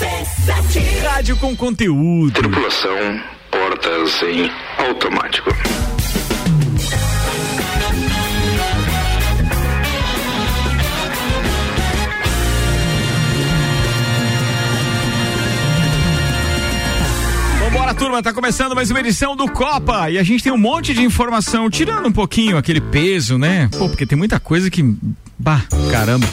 RC7 Rádio com conteúdo. Tripulação, portas em automático. Vambora, turma, tá começando mais uma edição do Copa e a gente tem um monte de informação, tirando um pouquinho aquele peso, né? Pô, porque tem muita coisa que. Bah, caramba.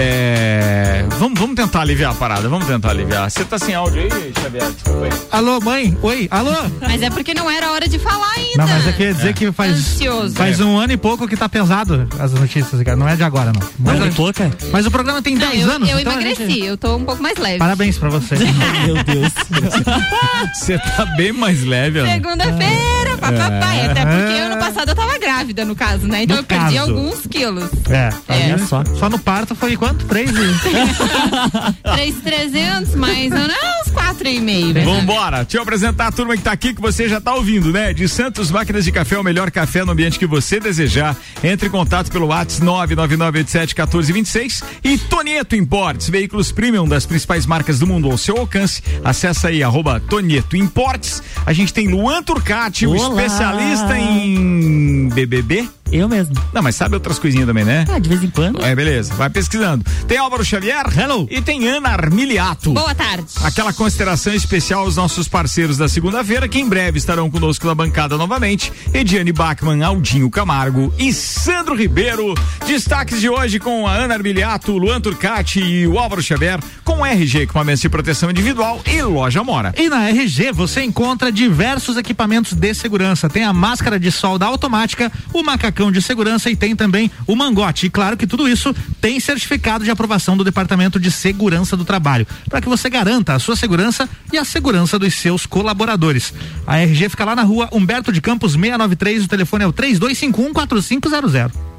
É. Vamos, vamos tentar aliviar a parada, vamos tentar aliviar. Você tá sem áudio aí, Xavier? Desculpa aí. Alô, mãe? Oi, alô? Mas é porque não era hora de falar ainda. Não, mas eu queria dizer que faz, Ansioso. faz um ano e pouco que tá pesado as notícias, cara. Não é de agora, não. Mas, Não, pouca? mas o programa tem Não, 10 eu, anos. eu então emagreci, gente- eu tô um pouco mais leve. Parabéns pra você. Meu Deus. Você tá bem mais leve, Ana. Segunda-feira, papai. Até porque ano passado eu tava grávida, no caso, né? Então No eu perdi caso. alguns quilos. é, É. só. Só no parto foi quanto? Três? e- 3,300, mais ou menos, uns 4,5. né? Vambora, deixa eu apresentar a turma que tá aqui, que você já tá ouvindo, né? De Santos Máquinas de Café, o melhor café no ambiente que você desejar. Entre em contato pelo WhatsApp 999871426 e Tonieto Imports, veículos premium das principais marcas do mundo ao seu alcance. Acesse aí, arroba Tonieto Imports. A gente tem Luan Turcati, o especialista em BBB. Eu mesmo. Não, mas sabe outras coisinhas também, né? Ah, de vez em quando. É, beleza, vai pesquisando. Tem Álvaro Xavier. Hello. E tem Ana Armiliato. Boa tarde. Aquela consideração especial aos nossos parceiros da segunda-feira, que em breve estarão conosco na bancada novamente. Ediane Bachmann, Aldinho Camargo e Sandro Ribeiro. Destaques de hoje com a Ana Armiliato, Luan Turcati e o Álvaro Xavier, com RG, equipamentos de proteção individual e loja Mora. E na RG você encontra diversos equipamentos de segurança. Tem a máscara de solda automática, o macacão de segurança e tem também o mangote. E claro que tudo isso tem certificado de aprovação do Departamento de Segurança do Trabalho, para que você garanta a sua segurança e a segurança dos seus colaboradores. A RG fica lá na rua Humberto de Campos 693, o telefone é o 32514500.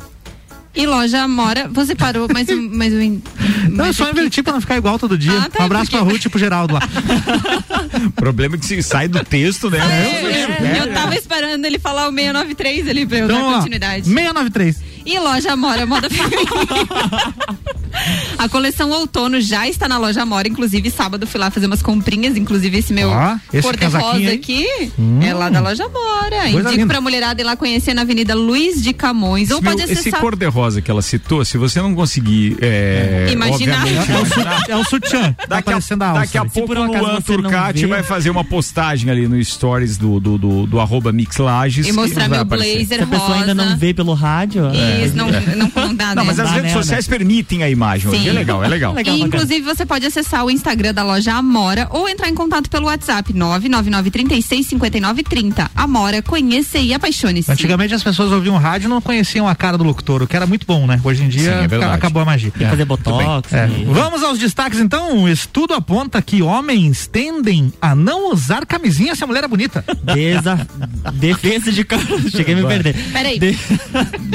E loja Mora, você parou, mas o. Mas o Não, é mas só invertir pra não ficar igual todo dia. Ah, tá, um abraço porque- pra Ruth e pro Geraldo lá. Problema é que se sai do texto, né? É, eu tava esperando ele falar o 693 ali pra eu Então, dar continuidade. 693. E loja Amora Moda Feminina. A coleção outono já está na loja Amora, inclusive sábado fui lá fazer umas comprinhas, inclusive esse meu esse cor-de-rosa aqui é lá da loja Amora. Coisa Indico linda. pra mulherada ir lá conhecer na Avenida Luiz de Camões. Ou Esse, meu- pode esse acessar. cor-de-rosa que ela citou, se você não conseguir é, Imaginar. É o, su- é o sutiã. Tá Daqui a, aparecendo a alça. daqui a pouco por o Luan Turcati vai fazer uma postagem ali no stories do, do, do, do arroba Mixlages. E mostrar meu blazer Se a pessoa ainda rosa. não vê pelo rádio. é. Isso, não, não, não dá, Não, né? mas as dá, redes né, sociais permitem a imagem hoje. Sim. É legal, é legal. Legal, E, inclusive, você pode acessar o Instagram da loja Amora ou entrar em contato pelo WhatsApp 999365930. Amora, conheça e apaixone-se. Antigamente as pessoas ouviam rádio e não conheciam a cara do locutor, o que era muito bom, né? Hoje em dia Sim, é acabou a magia. Tem que fazer botox. É. e- Vamos aos destaques então. Um estudo aponta que homens tendem a não usar camisinha se a mulher é bonita. Desa... Defesa de Carlos. Cheguei a me Vai. perder. Peraí. De...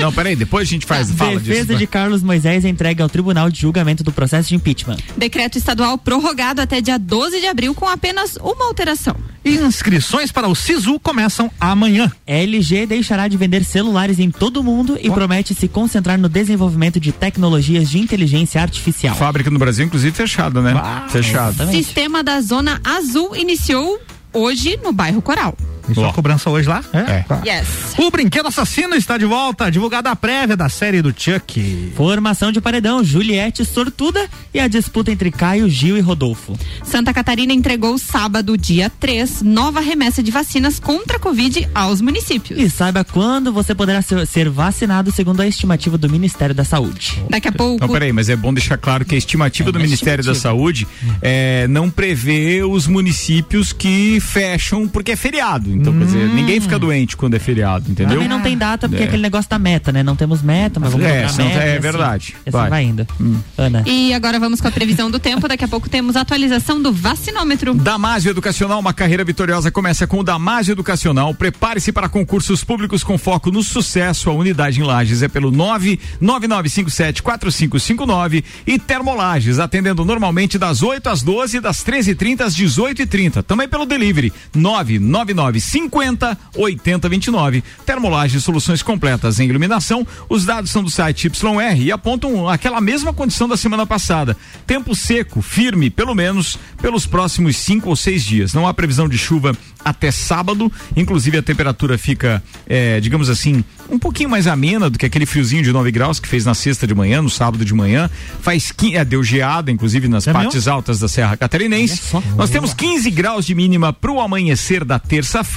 Não, peraí, depois a gente faz, fala Defesa disso. de Carlos Moisés é entregue ao Tribunal de Julgamento do processo de impeachment. Decreto estadual prorrogado até dia 12 de abril com apenas uma alteração. Inscrições para o SISU começam amanhã. LG deixará de vender celulares em todo o mundo e promete se concentrar no desenvolvimento de tecnologias de inteligência artificial. Fábrica no Brasil, inclusive, fechada, né? Fechada. Exatamente. Sistema da Zona Azul iniciou hoje no bairro Coral. Isso cobrança hoje lá? É. Tá. Yes. O Brinquedo Assassino está de volta, divulgada a prévia da série do Chuck. Formação de paredão, Juliette sortuda e a disputa entre Caio, Gil e Rodolfo. Santa Catarina entregou sábado, dia 3, nova remessa de vacinas contra a Covid aos municípios. E saiba quando você poderá ser, ser vacinado segundo a estimativa do Ministério da Saúde. Daqui a pouco. Não, peraí, mas é bom deixar claro que a estimativa É do Ministério da estimativa. Saúde é, não prevê os municípios que fecham porque é feriado. Então, quer dizer, ninguém fica doente quando é feriado, entendeu? Também não tem data porque É. aquele negócio da meta, né? Não temos meta, mas vamos É, meta. é assim- verdade. e Assim Vai. vai, indo. Ana. E agora vamos com a previsão do tempo. Daqui a pouco temos a atualização do vacinômetro. Damásio Educacional, uma carreira vitoriosa começa com o Damásio Educacional. Prepare-se para concursos públicos com foco no sucesso. A unidade em Lages é pelo 999574559 e Termolages, atendendo normalmente das 8 às 12 das 13h30 às 18h30. Também pelo delivery 50 80 29. Termolagem soluções completas em iluminação. Os dados são do site YR e apontam aquela mesma condição da semana passada. Tempo seco, firme, pelo menos pelos próximos cinco ou seis dias. Não há previsão de chuva até sábado. Inclusive a temperatura fica, é, digamos assim, um pouquinho mais amena do que aquele friozinho de 9 graus que fez na sexta de manhã, no sábado de manhã. Faz é, deu geada, inclusive nas é partes mesmo? altas da Serra Catarinense. Nós temos 15 graus de mínima para o amanhecer da terça-feira.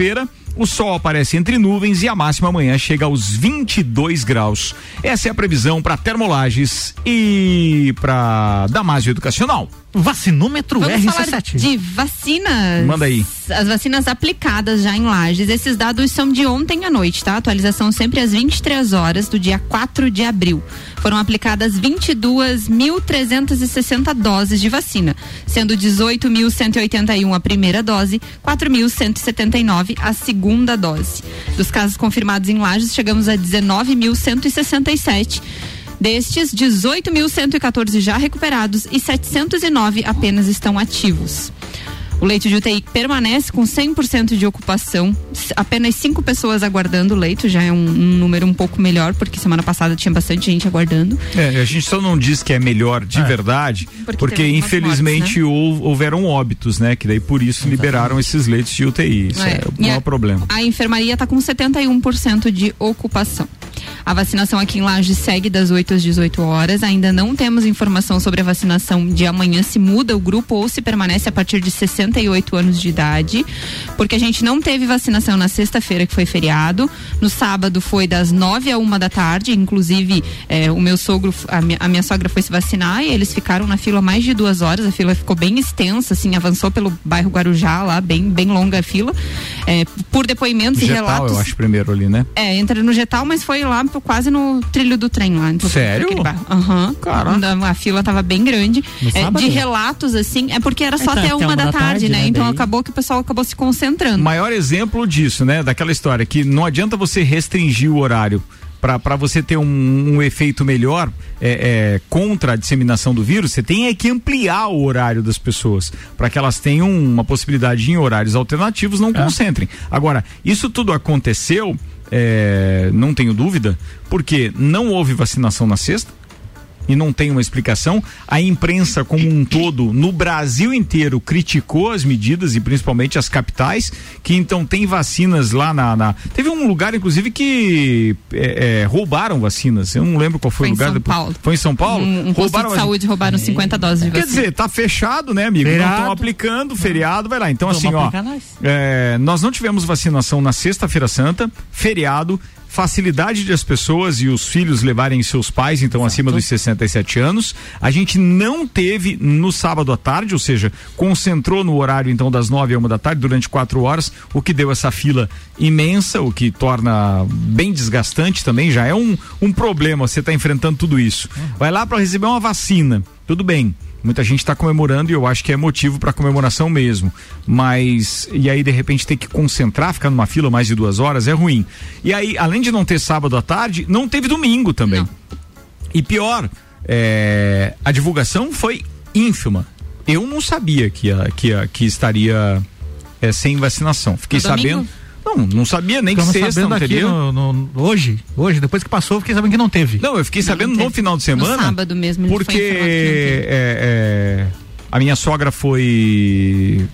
O sol aparece entre nuvens e a máxima amanhã chega aos 22 graus. Essa é a previsão para Termolages e para Damásio Educacional. Vacinômetro Vamos RC7. Falar de vacinas. Manda aí. As vacinas aplicadas já em Lages. Esses dados são de ontem à noite, tá? Atualização sempre às 23 horas do dia 4 de abril. Foram aplicadas 22.360 doses de vacina, sendo 18.181 a primeira dose, 4.179 a segunda dose. Dos casos confirmados em Lages, chegamos a 19.167 Destes, 18.114 já recuperados e 709 apenas estão ativos. O leito de UTI permanece com 100% de ocupação. Apenas cinco pessoas aguardando o leito, já é um, um, número um pouco melhor, porque semana passada tinha bastante gente aguardando. É, a gente só não diz que é melhor de é. verdade, porque, porque infelizmente mortes, né? houveram óbitos, né? Que daí por isso Exatamente. liberaram esses leitos de UTI. Isso é, é o maior problema. A enfermaria está com 71% de ocupação. A vacinação aqui em Laje segue das 8 às 18 horas. Ainda não temos informação sobre a vacinação de amanhã, se muda o grupo ou se permanece a partir de 68 anos de idade, porque a gente não teve vacinação na sexta-feira, que foi feriado. No sábado foi das 9 a 1 da tarde, inclusive eh, o meu sogro, a minha, a minha sogra foi se vacinar e eles ficaram na fila mais de duas horas. A fila ficou bem extensa, assim, avançou pelo bairro Guarujá, lá, bem, bem longa a fila. Eh, por depoimentos Getal, e relatos. eu acho primeiro ali, né? É, entra no Getal, mas foi lá quase no trilho do trem lá. Então, Sério? Aham. Uhum. A fila tava bem grande. É, de relatos, assim, é porque era só é, até uma da, tarde, tarde né? né? Então acabou que o pessoal acabou se concentrando. Maior exemplo disso, né? Daquela história que não adianta você restringir o horário para você ter um, um, efeito melhor é, é, contra a disseminação do vírus, você tem é que ampliar o horário das pessoas para que elas tenham uma possibilidade de, em horários alternativos não é. concentrem. Agora, isso tudo aconteceu é, não tenho dúvida, porque não houve vacinação na sexta e não tem uma explicação. A imprensa como um todo, no Brasil inteiro, criticou as medidas e principalmente as capitais, que então tem vacinas lá na. na... Teve um lugar, inclusive, que é, é, roubaram vacinas. Eu não lembro qual foi, foi o lugar. São Paulo. Foi em São Paulo? Um, um roubaram de saúde, roubaram 50 doses de vacina. Quer dizer, tá fechado, né, amigo? Feriado. Não estão aplicando, feriado, vai lá. Então, Vamos assim, ó. Nós. É, nós não tivemos vacinação na sexta-feira santa, feriado facilidade de as pessoas e os filhos levarem seus pais, então Exato. acima dos 67 anos. A gente não teve no sábado à tarde, ou seja, concentrou no horário então das 9 a 1 da tarde durante quatro horas, o que deu essa fila imensa, o que torna bem desgastante também. Já é um, um problema você estar tá enfrentando tudo isso. Uhum. Vai lá para receber uma vacina, tudo bem Muita gente está comemorando e eu acho que é motivo para comemoração mesmo. Mas, e aí de repente ter que concentrar, ficar numa fila mais de duas horas é ruim. E aí, além de não ter sábado à tarde, não teve domingo também. Não. E pior, é, a divulgação foi ínfima. Eu não sabia que, que, que estaria é, sem vacinação. Fiquei sabendo. Não, não sabia nem Ficamos que sexta, sabendo aqui no, no, hoje, hoje, depois que passou, fiquei sabendo que não teve. Não, eu fiquei não, sabendo não no final de semana. No sábado mesmo. Porque é, é, a minha sogra foi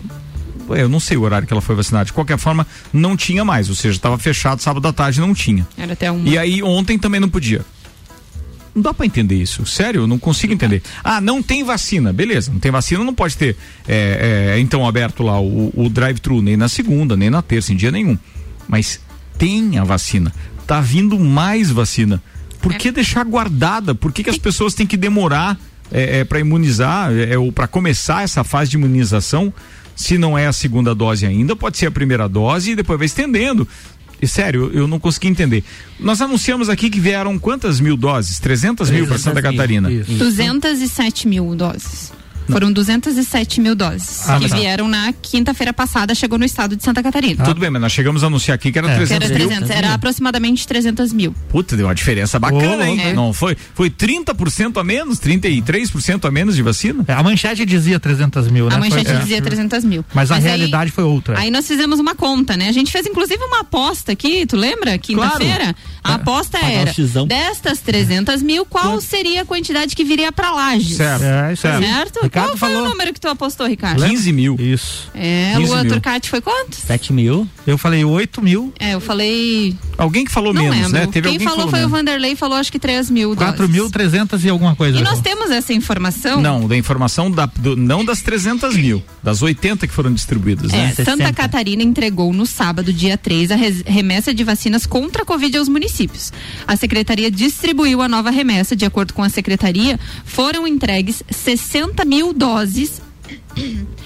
eu não sei o horário que ela foi vacinada. De qualquer forma, não tinha mais, ou seja, estava fechado sábado à tarde, não tinha. Era até uma. E aí ontem também não podia. Não dá para entender isso. Sério, eu não consigo entender. Ah, não tem vacina. Beleza, não tem vacina, não pode ter. É, é, então, aberto lá o, o drive-thru nem na segunda, nem na terça, em dia nenhum. Mas tem a vacina. Tá vindo mais vacina. Por que é. deixar guardada? Por que, que as pessoas têm que demorar é, é para imunizar é, ou para começar essa fase de imunização? Se não é a segunda dose ainda, pode ser a primeira dose e depois vai estendendo. E sério, eu não consegui entender. Nós anunciamos aqui que vieram quantas mil doses? 300 mil para Santa Catarina. Isso. 207 mil doses. Foram 207 mil doses Ah, que tá. vieram na quinta-feira passada, chegou no estado de Santa Catarina. Tudo bem, mas nós chegamos a anunciar aqui que era É. Que 300 era, mil. 300, era aproximadamente 300 mil. Puta, deu uma diferença bacana, Ô, hein? louco. Não foi? Foi 30% a menos, 33% a menos de vacina? É, A manchete dizia 300 mil, né? A manchete Foi- é. dizia 300 mil. Mas a aí- realidade foi outra. Aí nós fizemos uma conta, né? A gente fez inclusive uma aposta aqui, tu lembra? Quinta-feira. A aposta Pagar era: destas 300 mil, qual seria a quantidade que viria pra Lages? Certo. É, aí. Certo? Ricardo qual foi falou. o número que tu apostou, Ricardo? 15 mil. Isso. É, 15 Lua mil. Turcati foi quanto? 7 mil. Eu falei 8 mil, É, eu falei. Alguém que falou Não menos, lembro. né? Teve Quem alguém que falou falou foi menos. o Vanderlei, falou acho que 3 mil. 4.300 e alguma coisa. E nós temos essa informação. Não, da informação da, do- não das 300 mil, das 80 que foram distribuídas, É, né? 60. Santa Catarina entregou no sábado, dia 3, a remessa de vacinas contra a Covid aos municípios. A secretaria distribuiu a nova remessa. De acordo com a secretaria, foram entregues 60 mil doses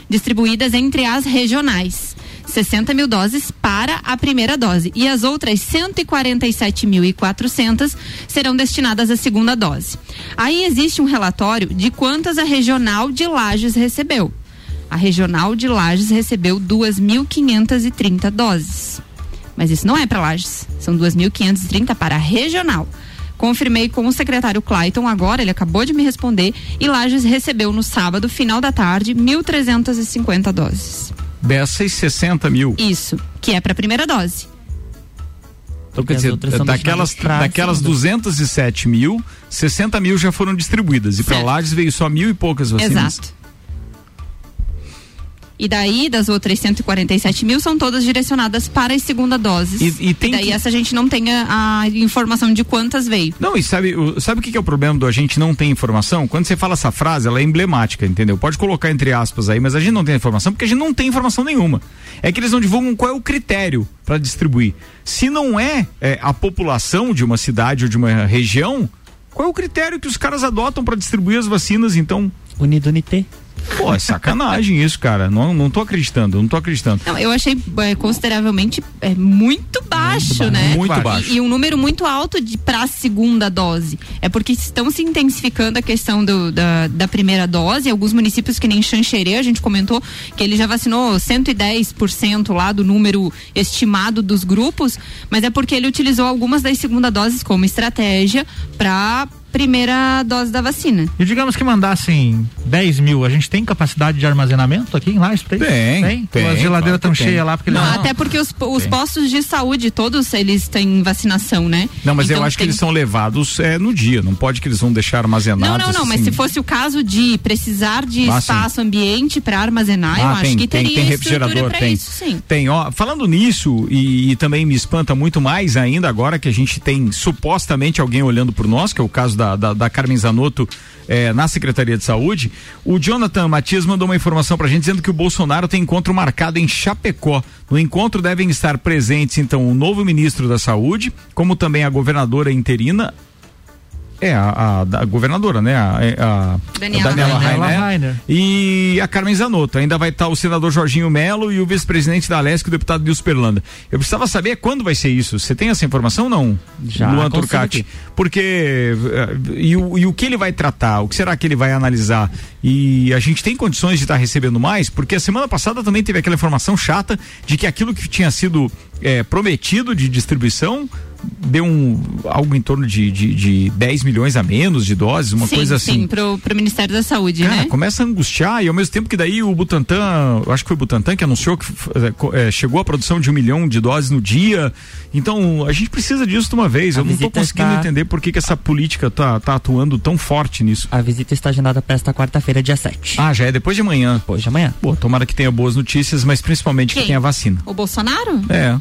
distribuídas entre as regionais. 60 mil doses para a primeira dose e as outras 147.400 serão destinadas à segunda dose. Aí existe um relatório de quantas a regional de Lages recebeu. A regional de Lages recebeu 2.530 doses. Mas isso não é para Lages, são 2.530 para a regional. Confirmei com o secretário Clayton agora, ele acabou de me responder, e Lages recebeu no sábado, final da tarde, 1.350 doses. Dessas 60 mil. Isso, que é para a primeira dose. Então, quer dizer, daquelas, daquelas segunda. 207 mil, 60 mil já foram distribuídas. E para. Lages veio só mil e poucas vacinas. Exato. E daí, das outras 147 mil, são todas direcionadas para as segunda doses. E- e tem daí que- essa a gente não tem a, a informação de quantas veio. Não, e sabe, o- sabe o que que é o problema do a gente não ter informação? Quando você fala essa frase, ela é emblemática, entendeu? Pode colocar entre aspas aí, mas a gente não tem informação porque a gente não tem informação nenhuma. É que eles não divulgam qual é o critério para distribuir. Se não é, é, a população de uma cidade ou de uma região, qual é o critério que os caras adotam para distribuir as vacinas? Então, Unido Unité. Pô, é sacanagem isso, cara. Não, não tô acreditando, não tô acreditando. Não, eu achei é, consideravelmente é, muito baixo, né? muito E- baixo. E, um número muito alto de para a segunda dose. É porque estão se intensificando a questão do- da, da primeira dose. Alguns municípios que nem Xanxerê, a gente comentou que ele já vacinou 110% lá do número estimado dos grupos, mas é porque ele utilizou algumas das segunda doses como estratégia para primeira dose da vacina. E digamos que mandassem 10 mil, a gente tem capacidade de armazenamento aqui em Lages pra isso? Tem, Tem? tem, As geladeiras estão que tem. cheias lá porque Não, não- até porque os, os Tem. postos de saúde, todos eles têm vacinação, né? Não, mas eu Então acho que tem- eles são levados é, no dia, não pode que eles vão deixar armazenados. Não, não, não, mas assim. se fosse o caso de precisar de Ah, sim. espaço ambiente para armazenar, eu Ah, acho tem, que tem, teria tem refrigerador, para tem. isso, sim. Tem, ó, falando nisso, e, e também me espanta muito mais ainda agora que a gente tem supostamente alguém olhando por nós, que é o caso da, da, da Carmen Zanotto eh, na Secretaria de Saúde. O Jonathan Matias mandou uma informação pra gente dizendo que o Bolsonaro tem encontro marcado em Chapecó. No encontro devem estar presentes, então, o novo ministro da Saúde, como também a governadora interina. É, a, a- da governadora, né? A, a Daniela Daniela Rainer. Rainer. E a Carmen Zanotto. Ainda vai estar o senador Jorginho Melo e o vice-presidente da Alesc, o deputado Nilson Perlanda. Eu precisava saber quando vai ser isso. Você tem essa informação ou não? Já, Luan Turcati. Porque. eh, E o, e o que ele vai tratar? O que será que ele vai analisar? E a gente tem condições de estar recebendo mais? Porque a semana passada também teve aquela informação chata de que aquilo que tinha sido eh, prometido de distribuição deu um, algo em torno de, de, de 10 milhões a menos de doses, uma sim, coisa assim. sim, pro, pro Ministério da Saúde, Cara, né? começa a angustiar e ao mesmo tempo que daí o Butantan, eu acho que foi o Butantan que anunciou que co- eh, chegou a produção de um milhão de doses no dia. Então a gente precisa disso de uma vez. A eu não tô visita conseguindo está- entender por que, que essa política tá, tá atuando tão forte nisso. A visita está agendada para esta quarta-feira, dia 7. Ah, já é depois de amanhã. Depois de amanhã. Pô, tomara que tenha boas notícias, mas principalmente que Quem? tenha vacina. O Bolsonaro? É.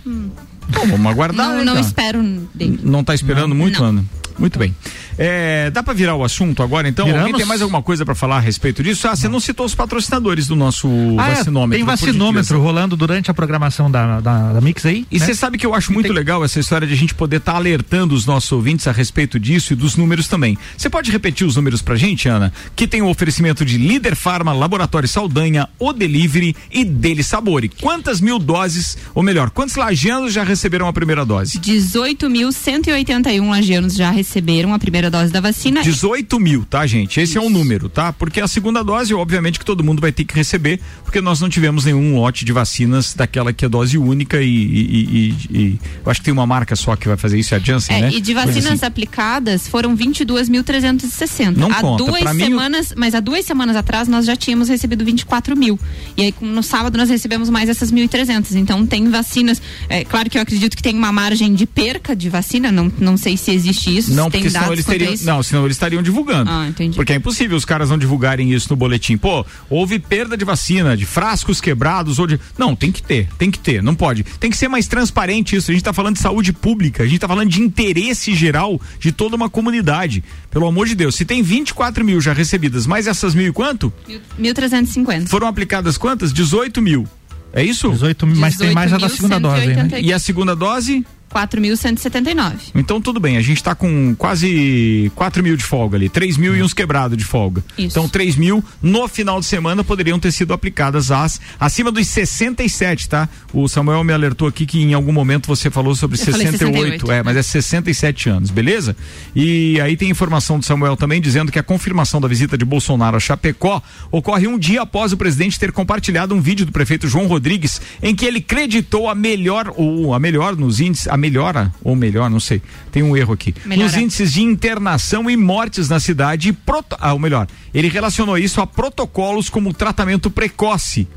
Bom, vamos aguardar. não né, não cara? espero dele. Não tá esperando muito, Não. Ana? Muito bem. É, dá pra virar o assunto agora, então? Viramos. Alguém tem mais alguma coisa pra falar a respeito disso? Ah, você não citou os patrocinadores do nosso Ah, é, vacinômetro. tem por vacinômetro rolando durante a programação da, da, da Mix aí. E né? você sabe que eu acho muito tem- legal essa história de a gente poder estar alertando os nossos ouvintes a respeito disso e dos números também. Você pode repetir os números pra gente, Ana? Que tem o oferecimento de Líder Farma, Laboratório Saldanha, O Delivery e Dele Sabore. Quantas mil doses, ou melhor, quantos lagianos já receberam a primeira dose? 18.181 lagianos já receberam receberam a primeira dose da vacina. 18 mil, tá, gente? Esse Isso. é o número, tá? Porque a segunda dose, obviamente, que todo mundo vai ter que receber, porque nós não tivemos nenhum lote de vacinas daquela que é dose única e, e, e, e eu acho que tem uma marca só que vai fazer isso, é a Janssen, é, né? E de vacinas assim. aplicadas foram 22.360. Não há conta. duas pra semanas, mim... mas há duas semanas atrás nós já tínhamos recebido 24 mil. E aí no sábado nós recebemos mais essas 1.300. Então tem vacinas. É claro que eu acredito que tem uma margem de perca de vacina. Não, não sei se existe isso. Não, porque senão eles teriam. Não, senão eles estariam divulgando. Ah, entendi. Porque é impossível os caras não divulgarem isso no boletim. Pô, houve perda de vacina, de frascos quebrados ou de. Não, tem que ter, tem que ter, não pode. Tem que ser mais transparente isso. A gente está falando de saúde pública, a gente está falando de interesse geral de toda uma comunidade. Pelo amor de Deus, se tem 24 mil já recebidas, mais essas mil e quanto? 1.350. Foram aplicadas quantas? 18 mil. É isso? 18 mil, mas tem mais a da segunda dose. Né? E a segunda dose? 4.179. Então tudo bem, a gente está com quase 4 mil de folga ali, 3 mil hum. e uns quebrados de folga. Isso. Então 3 mil no final de semana poderiam ter sido aplicadas as acima dos 67, tá? O Samuel me alertou aqui que em algum momento você falou sobre 68, 68, é, mas é 67 anos, beleza? E aí tem informação do Samuel também dizendo que a confirmação da visita de Bolsonaro a Chapecó ocorre um dia após o presidente ter compartilhado um vídeo do prefeito João Rodrigues em que ele creditou a melhor ou a melhor nos índices a melhora, ou melhor, não sei, tem um erro aqui. Melhora. Nos índices de internação e mortes na cidade, proto, ah, ou melhor, ele relacionou isso a protocolos como tratamento precoce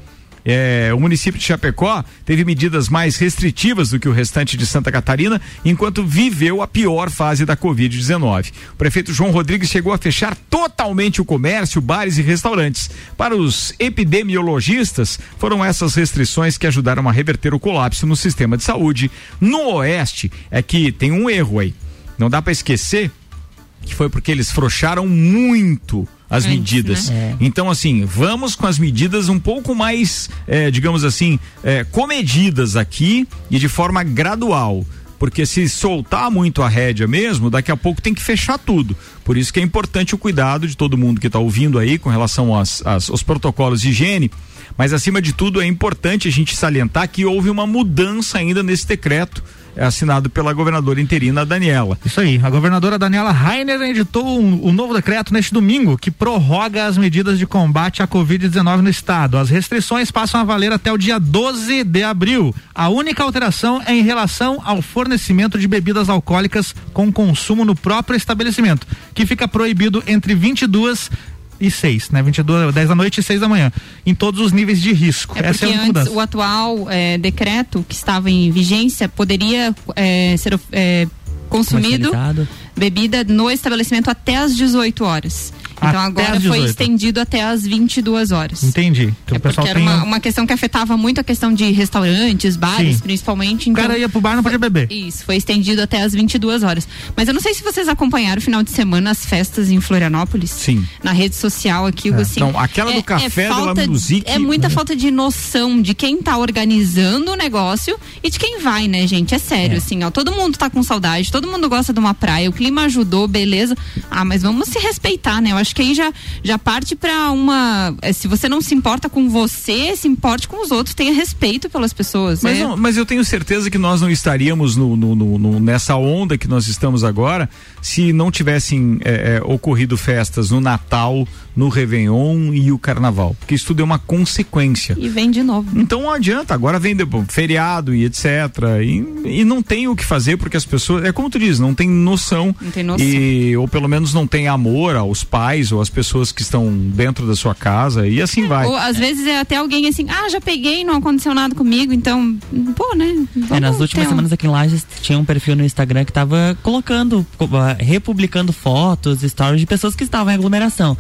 é, o município de Chapecó teve medidas mais restritivas do que o restante de Santa Catarina, enquanto viveu a pior fase da Covid-19. O prefeito João Rodrigues chegou a fechar totalmente o comércio, bares e restaurantes. Para os epidemiologistas, foram essas restrições que ajudaram a reverter o colapso no sistema de saúde. No Oeste, é que tem um erro aí. Não dá para esquecer que foi porque eles frouxaram muito as Antes, medidas. Né? É. Então, assim, vamos com as medidas um pouco mais, é, digamos assim, é, comedidas aqui e de forma gradual. Porque se soltar muito a rédea mesmo, daqui a pouco tem que fechar tudo. Por isso que é importante o cuidado de todo mundo que está ouvindo aí com relação às, às, aos protocolos de higiene. Mas acima de tudo é importante a gente salientar que houve uma mudança ainda nesse decreto assinado pela governadora interina Daniela. Isso aí, a governadora Daniela Rainer editou um, um novo decreto neste domingo que prorroga as medidas de combate à Covid-19 no estado. As restrições passam a valer até o dia 12 de abril. A única alteração é em relação ao fornecimento de bebidas alcoólicas com consumo no próprio estabelecimento, que fica proibido entre 22 e 6, né? 22, 10 da noite e 6 da manhã, em todos os níveis de risco. É Essa é a antes, o atual é, decreto que estava em vigência poderia é, ser é, consumido bebida no estabelecimento até às 18 horas. Então até agora foi estendido até as 22 horas. Entendi. Então, é porque era uma, uma, questão que afetava muito a questão de restaurantes, bares, Sim. principalmente. Então, o cara ia pro bar não podia beber. Isso, foi estendido até as 22 horas. Mas eu não sei se vocês acompanharam o final de semana as festas em Florianópolis. Sim. Na rede social aqui, é. assim. Então, aquela é, do café é falta, É muita né? falta de noção de quem tá organizando o negócio e de quem vai, né, gente? É sério, é. assim, ó. Todo mundo tá com saudade, todo mundo gosta de uma praia, o clima ajudou, beleza. Ah, mas vamos se respeitar, né? Eu acho que aí já, já parte para uma. É, se você não se importa com você, se importe com os outros, tenha respeito pelas pessoas. Mas, é. não, mas eu tenho certeza que nós não estaríamos no, no, no, nessa onda que nós estamos agora se não tivessem é, é, ocorrido festas no Natal, no Réveillon e o Carnaval. Porque isso tudo é uma consequência. E vem de novo. Então não adianta, agora vem depois, feriado e etc. E, e não tem o que fazer porque as pessoas. É como tu diz, não tem noção. Não tem noção. E, ou pelo menos não tem amor aos pais ou às pessoas que estão dentro da sua casa e assim é, vai. Ou às vezes é até alguém assim, ah, já peguei, não aconteceu nada comigo, então, pô, né? É, nas últimas um... semanas aqui em Lages tinha um perfil no Instagram que tava colocando, republicando fotos, stories de pessoas que estavam em aglomeração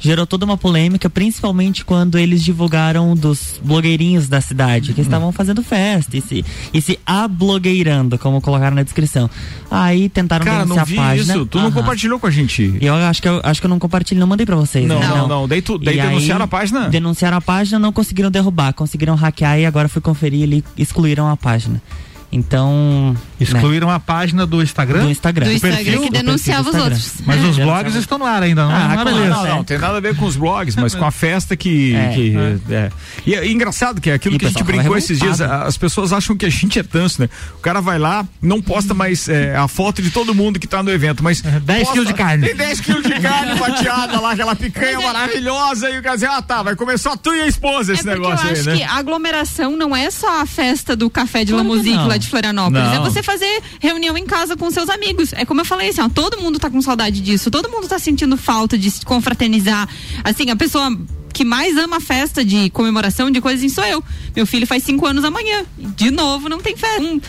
gerou toda uma polêmica, principalmente quando eles divulgaram dos blogueirinhos da cidade, que uhum. estavam fazendo festa e se, e se ablogueirando, como colocaram na descrição. Aí tentaram Cara, denunciar não vi a página. Isso. Tu não compartilhou com a gente. Eu acho que eu acho que eu não compartilhei, não mandei pra vocês. Não, né? não, não. Daí, tu, daí denunciaram a página? Denunciaram a página, não conseguiram derrubar, conseguiram hackear e agora fui conferir e excluíram a página. Então. Excluíram né? a página do Instagram? Do Instagram. Do Instagram perfil, que denunciava os outros. Mas os blogs estão no ar ainda, não? Ah, não, não, não, tem nada a ver com os blogs, mas com a festa que. É, que é. É. E é engraçado que é aquilo e que a gente brincou esses dias, as pessoas acham que a gente é tanso, né? O cara vai lá, não posta mais é, a foto de todo mundo que tá no evento, mas. 10 quilos de carne. Tem 10 quilos de carne fatiada lá, aquela picanha maravilhosa, e o cara diz, ah tá, vai comer só tu e a esposa esse negócio eu aí, acho né? que a aglomeração não é só a festa do café de claro lá de Florianópolis, é você fazer reunião em casa com seus amigos. É como eu falei assim, ó, todo mundo tá com saudade disso, todo mundo tá sentindo falta de se confraternizar. Assim, a pessoa que mais ama festa de comemoração de coisas assim sou eu. Meu filho faz cinco anos amanhã. De novo, não tem festa. Um,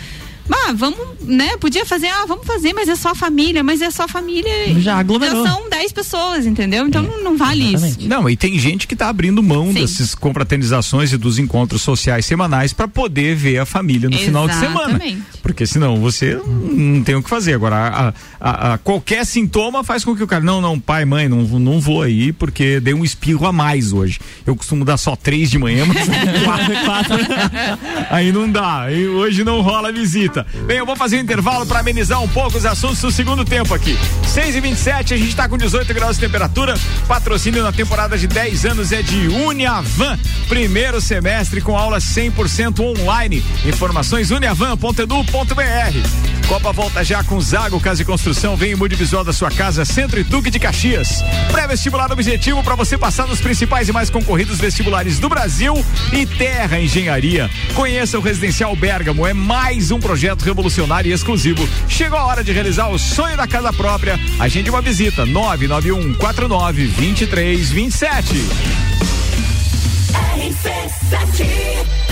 ah, vamos, né? Podia fazer, ah, vamos fazer, mas é só família, mas é só família. Já aglomerou. Já são 10 pessoas, entendeu? Então é, não, não, vale exatamente. isso. Não, e tem gente que tá abrindo mão Sim. dessas confraternizações e dos encontros sociais semanais para poder ver a família no exatamente. final de semana. Porque senão você não tem o que fazer. Agora, a, a, a, qualquer sintoma faz com que o cara, não, não, pai, mãe, não, não vou aí porque dei um espirro a mais hoje. Eu costumo dar só três de manhã, mas quatro, quatro. aí não dá. Aí hoje não rola visita. Bem, eu vou fazer um intervalo para amenizar um pouco os assuntos do segundo tempo aqui. 6 e 27 a gente está com 18 graus de temperatura. Patrocínio na temporada de 10 anos é de Uniavan. Primeiro semestre com aulas 100% online. Informações uniavan.edu.br. Copa volta já com Zago Casa e Construção. Vem e mude visual da sua casa, Centro e Duque de Caxias. Pré-vestibular objetivo para você passar nos principais e mais concorridos vestibulares do Brasil e Terra Engenharia. Conheça o Residencial Bergamo. É mais um projeto projeto revolucionário e exclusivo. Chegou a hora de realizar o sonho da casa própria. Agende uma visita 991 49 23 27. RC7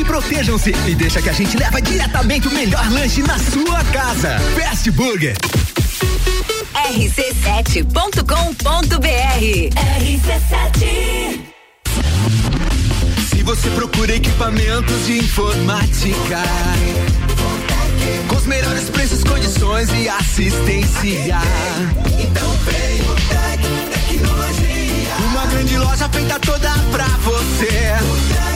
e protejam-se e deixa que a gente leva diretamente o melhor lanche na sua casa. Fast Burger rc7.com.br RC7 Se você procura equipamentos de informática com os melhores preços, condições e assistência. Então vem o Tec Tecnologia. Uma grande loja feita toda pra você.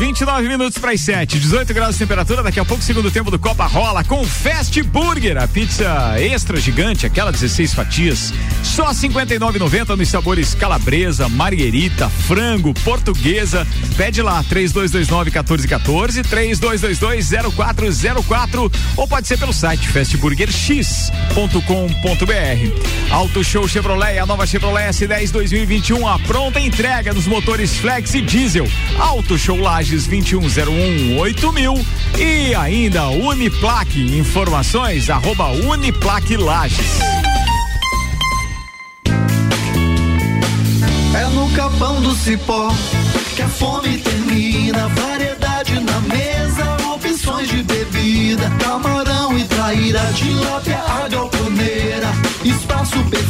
29 minutos para as 7, 18 graus de temperatura. Daqui a pouco, segundo tempo do Copa Rola com Fast Burger, a pizza extra gigante, aquela 16 fatias, só 59,90 nos sabores calabresa, marguerita, frango, portuguesa. Pede lá 3229 1414, 3222 0404 ou pode ser pelo site fastburgerx.com.br. Auto Show Chevrolet, a nova Chevrolet S10 2021, a pronta entrega dos motores Flex e Diesel. Auto Show Laje Lages 2101 8000 e ainda Uniplaque. Informações arroba Uniplaque Lages. É no capão do cipó que a fome termina, variedade na mesa, opções de bebida, camarão e traíra, de lápia, galponeira, espaço perfeito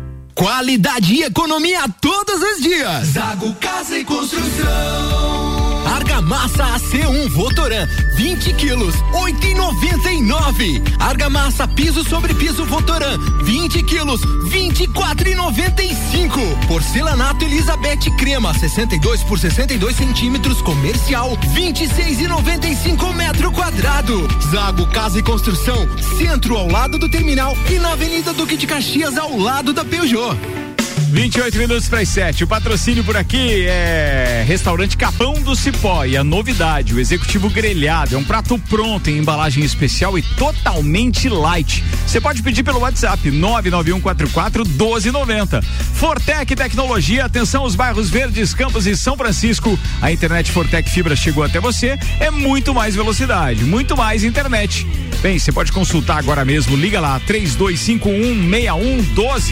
Qualidade e economia todos os dias. Zago Casa e Construção. Argamassa AC1 Votoran, 20 quilos, 8,99. Argamassa piso sobre piso Votoran, 20 quilos, 24,95. Porcelanato Elizabeth Crema, 62 por 62 centímetros, comercial, 26,95 metro quadrado. Zago Casa e Construção, centro ao lado do terminal e na Avenida Duque de Caxias ao lado da Peugeot. 28 minutos para as 7. O patrocínio por aqui é Restaurante Capão do Cipó. E a novidade, o executivo grelhado. É um prato pronto em embalagem especial e totalmente light. Você pode pedir pelo WhatsApp 99144 1290. Fortec Tecnologia, atenção aos bairros Verdes, Campos e São Francisco. A internet Fortec Fibra chegou até você. É muito mais velocidade, muito mais internet. Bem, você pode consultar agora mesmo. Liga lá, 3251 6112.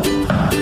Thank you.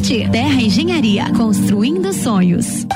Terra Engenharia, construindo sonhos.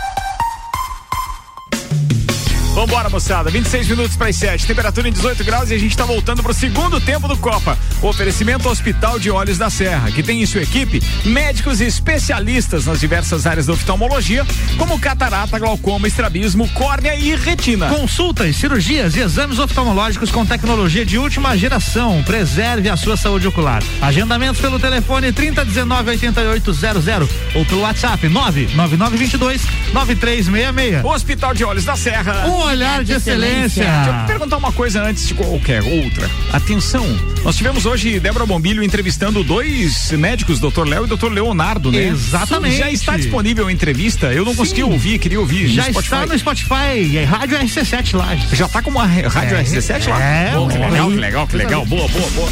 Vambora, moçada. 26 minutos para as 7. Temperatura em 18 graus e a gente está voltando para o segundo tempo do Copa. O oferecimento Hospital de Olhos da Serra, que tem em sua equipe médicos e especialistas nas diversas áreas da oftalmologia, como catarata, glaucoma, estrabismo, córnea e retina. Consultas, cirurgias e exames oftalmológicos com tecnologia de última geração. Preserve a sua saúde ocular. Agendamentos pelo telefone 3019 8800 ou pelo WhatsApp 99922 9366. Hospital de Olhos da Serra. Um olhar de excelência. Deixa eu perguntar uma coisa antes de qualquer outra. Atenção, nós tivemos hoje Débora Bombilho entrevistando dois médicos, Dr. Léo e Dr. Leonardo, né? Exatamente. Já está disponível a entrevista? Eu não Sim. consegui ouvir, queria ouvir. Já no está no Spotify, é Rádio RC7 lá. Já tá como a rádio É, RC7 lá? é, Boa, que legal, que legal, que legal. Boa, boa, boa.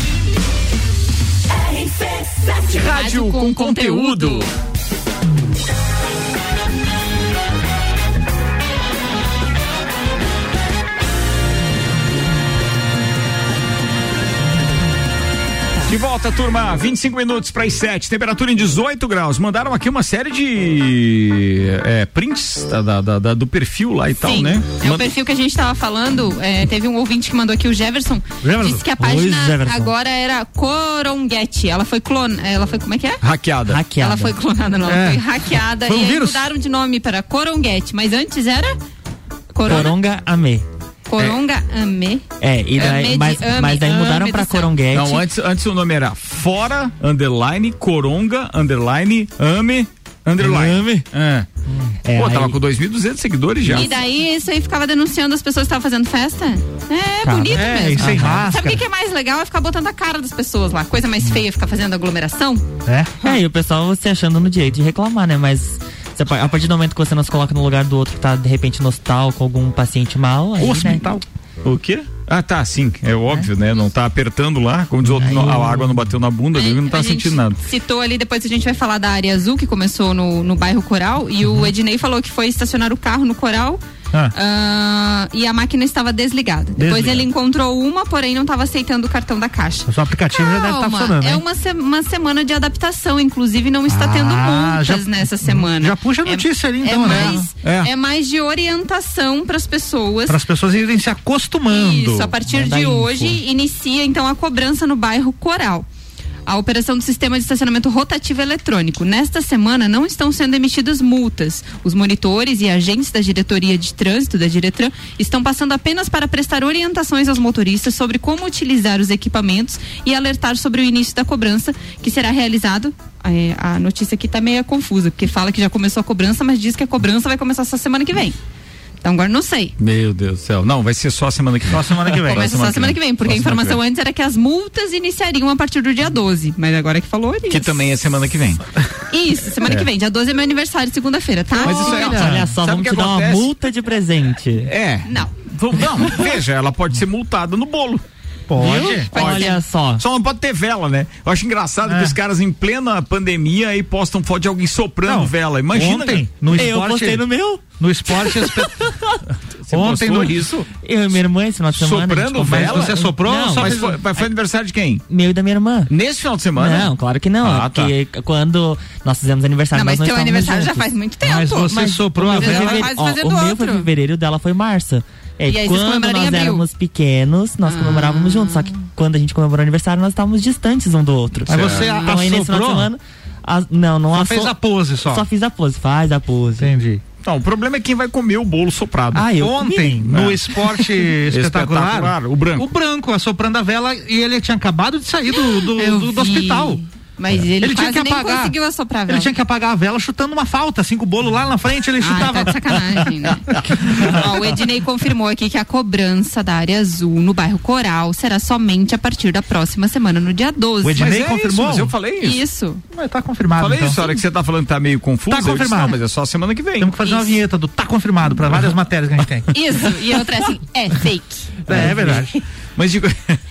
Rádio com conteúdo. De volta, turma. 25 minutos para as 7. Temperatura em 18 graus. Mandaram aqui uma série de é, prints da- da- da- da- do perfil lá e tal, Sim, né? É o Manda- perfil que a gente tava falando. é, teve um ouvinte que mandou aqui, o Jefferson. Jefferson. Disse que a página agora era Coronguete. Ela foi clon. Ela foi, como é que é? Hackeada. Ela foi clonada, não. É. Foi hackeada. Foi um e aí vírus? mudaram de nome para Coronguete. Mas antes era. Corona? Coronga Amê. Coronga Amê. É, e daí, de mas, ame, mas daí mudaram ame pra. Coronguete. Não, antes, antes o nome era Fora, underline, Coronga, underline, Ame, underline. Ame? É. É, Pô, aí... tava com 2.200 seguidores já. E daí isso aí ficava denunciando as pessoas que estavam fazendo festa? É, Cara, bonito é, mesmo. Sem máscara. Sabe o que é mais legal? É ficar botando a cara das pessoas lá. Coisa mais feia, ficar fazendo aglomeração. É? É, e o pessoal se achando no direito de reclamar, né? Mas a partir do momento que você não se coloca no lugar do outro que tá de repente no hospital com algum paciente mal. Aí, hospital? Né? O quê? Ah, tá, sim, é óbvio, é. né? Não tá apertando lá, como diz o outro, a água não bateu na bunda, ele não tá sentindo nada. Citou ali, depois a gente vai falar da área azul, que começou no, no bairro Coral, e uhum. o Ednei falou que foi estacionar o carro no Coral ah. Uh, e a máquina estava desligada. Desligado. Depois ele encontrou uma, porém não estava aceitando o cartão da caixa. O seu aplicativo Calma, já deve estar tá funcionando. É uma, se uma semana de adaptação, inclusive não está ah, tendo multas já, nessa semana. Já puxa a é notícia é, ali então, é né? Mais, é. é mais de orientação para as pessoas. Para as pessoas irem se acostumando. Isso, a partir de hoje inicia então a cobrança no bairro Coral a operação do sistema de estacionamento rotativo eletrônico. Nesta semana não estão sendo emitidas multas. Os monitores e agentes da diretoria de trânsito da Diretran estão passando apenas para prestar orientações aos motoristas sobre como utilizar os equipamentos e alertar sobre o início da cobrança, que será realizado é, a notícia aqui está meio confusa, porque fala que já começou a cobrança, mas diz que a cobrança vai começar essa semana que vem. Então agora não sei. Meu Deus do céu. Não, vai ser só semana que vem. Só semana que vem. Começa só semana que vem, porque a informação antes era que as multas iniciariam a partir do dia 12. Mas agora é que falou isso. Que também é semana que vem. Isso, semana é. que vem. Dia 12 é meu aniversário, segunda-feira, tá? Mas isso é. Olha só, Sabe vamos te acontece? dar uma multa de presente. É. Não. Não, veja, ela pode ser multada no bolo. Pode. Olha só. Só não pode ter vela, né? Eu acho engraçado é. que os caras em plena pandemia aí postam foto de alguém soprando não, vela. Imagina. Ontem, no esporte, eu postei no meu. No esporte. ontem no isso. Eu e minha irmã esse final de semana. Soprando vela? Mas você soprou? Não, mas foi, foi, aniversário de quem? Meu e da minha irmã. Nesse final de semana? Não, claro que não. Ah, tá. Porque quando nós fizemos aniversário. Não, mas teu aniversário juntos. já faz muito tempo. Mas você mas soprou a vela. Ó, o meu foi fevereiro, dela foi março. É, e aí, quando nós éramos pequenos, nós ah. comemorávamos juntos. Só que quando a gente comemorou o aniversário, nós estávamos distantes um do outro. Mas você então, aí, nesse final de semana, a, não, não só fez a pose só. Só fiz a pose, faz a pose. Entendi. Não, o problema é quem vai comer o bolo soprado. Ah, eu Ontem, comi. no esporte espetacular, espetacular, o branco. O branco assoprando a vela e ele tinha acabado de sair do, do, do, do hospital. Mas ele, ele tinha que apagar, conseguiu assoprar a vela. Ele tinha que apagar a vela chutando uma falta, assim, com o bolo lá na frente, ele ah, chutava. Tá de sacanagem, né? Ó, o Ednei confirmou aqui que a cobrança da área azul no bairro Coral será somente a partir da próxima semana, no dia 12. O Ednei é confirmou? Isso, mas eu falei isso. Isso. Mas tá confirmado. Falei então. isso, a hora que você tá falando que tá meio confuso. Tá confirmado. Disse, não, mas é só semana que vem. Temos que fazer isso. uma vinheta do tá confirmado para várias matérias que a gente tem. Isso, e outra é assim, é fake. É, é verdade. Mas digo,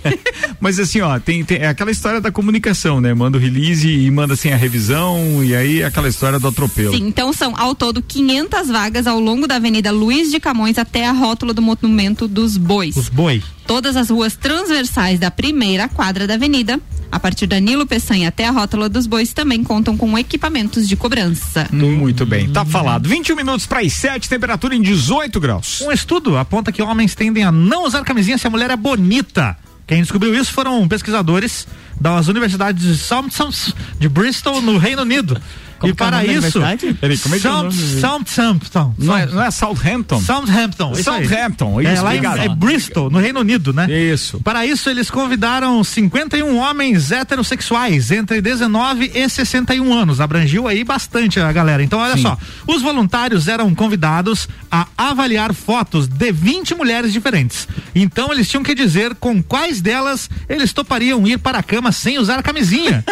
mas assim, ó, tem, tem é aquela história da comunicação, né? Manda o release e manda assim a revisão e aí aquela história do atropelo. Sim, então são ao todo 500 vagas ao longo da Avenida Luiz de Camões até a rótula do Monumento dos Bois. Os Bois. Todas as ruas transversais da primeira quadra da avenida, a partir da Nilo Peçanha até a rótula dos Bois, também contam com equipamentos de cobrança. Muito bem, tá falado. 21 minutos para as 7, temperatura em 18 graus. Um estudo aponta que homens tendem a não usar camisinha se a mulher é bonita. Quem descobriu isso foram pesquisadores das universidades de Southampton, de Bristol, no Reino Unido. Como e para é isso, Peraí, como é que South, é Southampton. Não é, não é Southampton? Southampton. Southampton, isso, é, lá em, é Bristol, no Reino Unido, né? Isso. Para isso, eles convidaram 51 homens heterossexuais entre 19 e 61 anos. Abrangiu aí bastante a galera. Então, olha Sim. só. Os voluntários eram convidados a avaliar fotos de 20 mulheres diferentes. Então, eles tinham que dizer com quais delas eles topariam ir para a cama sem usar camisinha.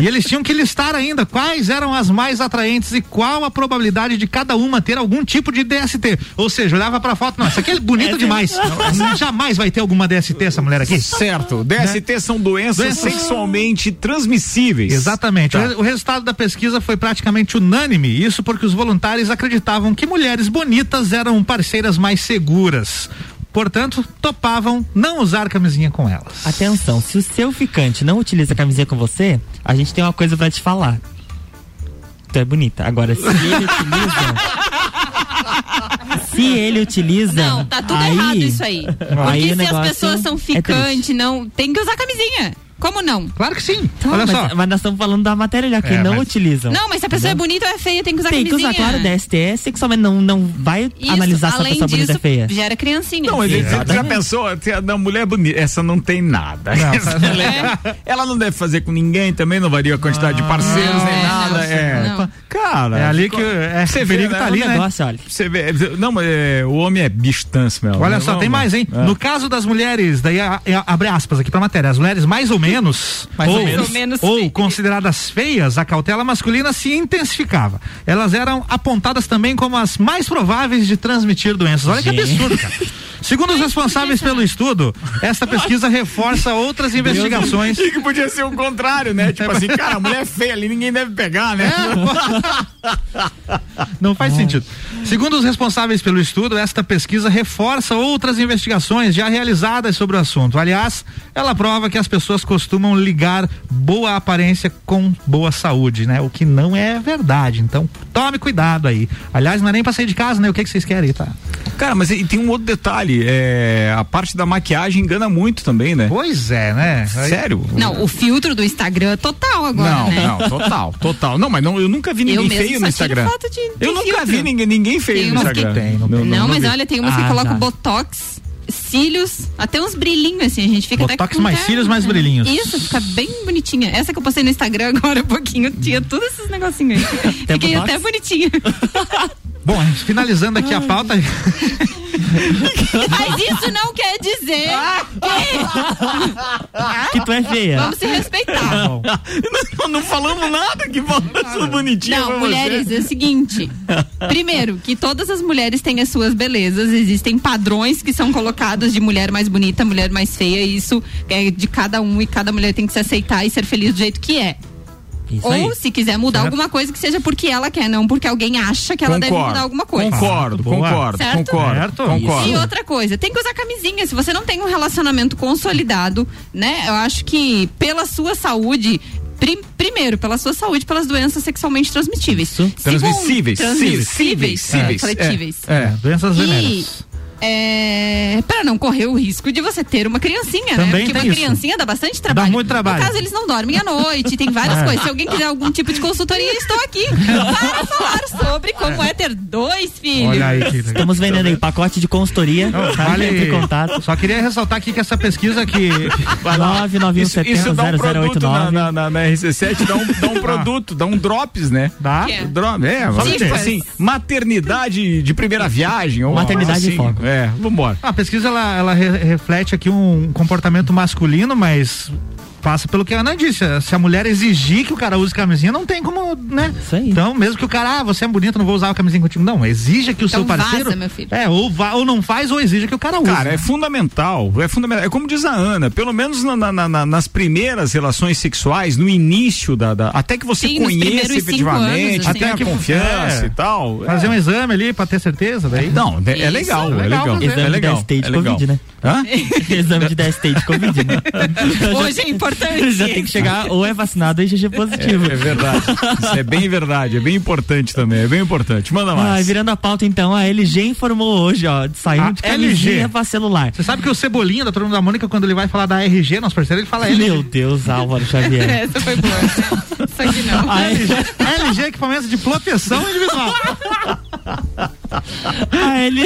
E eles tinham que listar ainda quais eram as mais atraentes e qual a probabilidade de cada uma ter algum tipo de DST. Ou seja, olhava pra foto, não, essa aqui é bonita é, demais. Não, jamais vai ter alguma DST essa mulher aqui. Certo. DST né? são doenças, doenças sexualmente transmissíveis. Exatamente. Tá. O, o resultado da pesquisa foi praticamente unânime. Isso porque os voluntários acreditavam que mulheres bonitas eram parceiras mais seguras. Portanto, topavam não usar camisinha com elas. Atenção, se o seu ficante não utiliza camisinha com você, a gente tem uma coisa para te falar. Tu é bonita. Agora, se ele utiliza. se ele utiliza. Não, tá tudo aí, errado isso aí. Porque aí se as pessoas são é ficantes, é não. Tem que usar camisinha. Como não? Claro que sim. Tá, Olha mas, só. Mas nós estamos falando da matéria já, que é, não mas... utilizam. Não, mas se a pessoa é bonita ou é feia, tem que usar tem camisinha. Tem que usar, claro, DST sexualmente não, não vai Isso, analisar se a pessoa bonita é feia. gera criancinha. Não, ele já pensou, a mulher bonita, essa não tem nada. Não, ela, ela não deve fazer com ninguém também, não varia a quantidade não, de parceiros, nem nada. é. Não. Cara, É ali que é, você o vê, perigo né, tá o ali, né? Negócio, olha. Você vê, não, mas é, o homem é tanso, meu. Olha Não, só, tem não, mais, hein? é. No caso das mulheres, daí abre aspas aqui pra matéria, as mulheres mais ou menos, Mais ou ou, menos. menos ou consideradas feias, a cautela masculina se intensificava. Elas eram apontadas também como as mais prováveis de transmitir doenças. Olha que absurdo, cara. Segundo os responsáveis pelo estudo, esta pesquisa reforça outras investigações. E que podia ser o contrário, né? Tipo assim, cara, a mulher é feia ali, ninguém deve pegar, né? Não faz sentido. Segundo os responsáveis pelo estudo, esta pesquisa reforça outras investigações já realizadas sobre o assunto. Aliás, ela prova que as pessoas costumam ligar boa aparência com boa saúde, né? O que não é verdade. Então, tome cuidado aí. Aliás, não é nem pra sair de casa, né? O que, que vocês querem aí, tá? Cara, mas e tem um outro detalhe, é, a parte da maquiagem engana muito também, né? Pois é, né? Aí- Sério? Não, o filtro do Instagram total agora, não, né? não, total, total. Não, mas não, eu nunca vi ninguém feio no Instagram. foto de- de eu nunca filtro. vi ninguém, ninguém feio Tem no umas que Instagram. tem, não Não, Não, mas vi. olha, tem umas que Ah, colocam já. botox, cílios, até uns brilhinhos assim, a gente fica até Botox com mais cílios, mais brilhinhos. Isso, fica bem bonitinha. Essa que eu postei no Instagram agora há pouquinho, tinha todos esses negocinhos aí. Fiquei botox? até bonitinha. Bom, finalizando aqui a pauta. Mas isso não quer dizer Que tu é que feia. vamos se respeitar. Bom, não, não falamos nada que falamos bonitinho Não, você. mulheres, é o seguinte. Primeiro, que todas as mulheres têm as suas belezas, existem padrões que são colocados de mulher mais bonita, mulher mais feia, e isso é de cada um e cada mulher tem que se aceitar e ser feliz do jeito que é. Isso Ou aí. se quiser mudar Certo. alguma coisa que seja porque ela quer, não porque alguém acha que ela deve Concordo, mudar alguma coisa. Concordo, Boa. concordo, Certo? concordo, Certo. concordo. E outra coisa, tem que usar camisinha. Se você não tem um relacionamento consolidado, né? Eu acho que pela sua saúde. prim- primeiro, pela sua saúde, pelas doenças sexualmente transmitíveis. Segundo, Transmissíveis, transmissíveis. cíveis, é, cíveis, coletíveis. É. doenças venéreas. É, para não correr o risco de você ter uma criancinha, né? Também Porque tem uma isso. criancinha dá bastante trabalho. muito trabalho. No caso, eles não dormem à noite, tem várias É. coisas. Se alguém quiser algum tipo de consultoria, estou aqui para falar sobre como é ter dois filhos. Olha aí, que. Estamos vendendo aí pacote de consultoria. Não, Vale entre em contato. Só queria ressaltar aqui que essa pesquisa que. Isso, isso dá um produto na, 991700089. na, na, na RC7, dá um, dá um produto, dá um drops, né? Dá? Que é? Drop, é, tipo assim, maternidade de primeira viagem. Ou Maternidade assim. foco. É, vambora. A pesquisa ela, ela re- reflete aqui um comportamento masculino, mas passa pelo que a Ana disse. Se a mulher exigir que o cara use camisinha, não tem como, né? Isso aí. Então, mesmo que o cara, ah, você é bonito, não vou usar a camisinha contigo. Não, exija que o seu Então parceiro. vaza, meu filho. É, ou, vá, ou não faz, ou exija que o cara use. Cara, é fundamental, é fundamental. É como diz a Ana, pelo menos na- na- na- nas primeiras relações sexuais, no início da. da- até que você Sim, conheça efetivamente, anos, assim. até a Até que- confiança é. e tal. Fazer é. um exame ali pra ter certeza, daí. Não, é, é Isso. legal, é Legal legal. fazer. É Exame de legal. DST de é legal. Covid, né? Hã? Exame de DST de Covid, né? Hoje é importante. Já tem que chegar ou é vacinado ou é GG positivo. É, é verdade. Isso é bem verdade, é bem importante também, é bem importante. Manda mais. Ai, virando a pauta então, a LG informou hoje, ó, saindo A de camisinha LG. pra celular. Você sabe que o Cebolinha da Turma da Mônica, quando ele vai falar da RG, nosso parceiro, ele fala LG. Meu Deus, Álvaro Xavier. Essa foi boa. Só que não. A LG, LG equipamentos de proteção individual. A, L...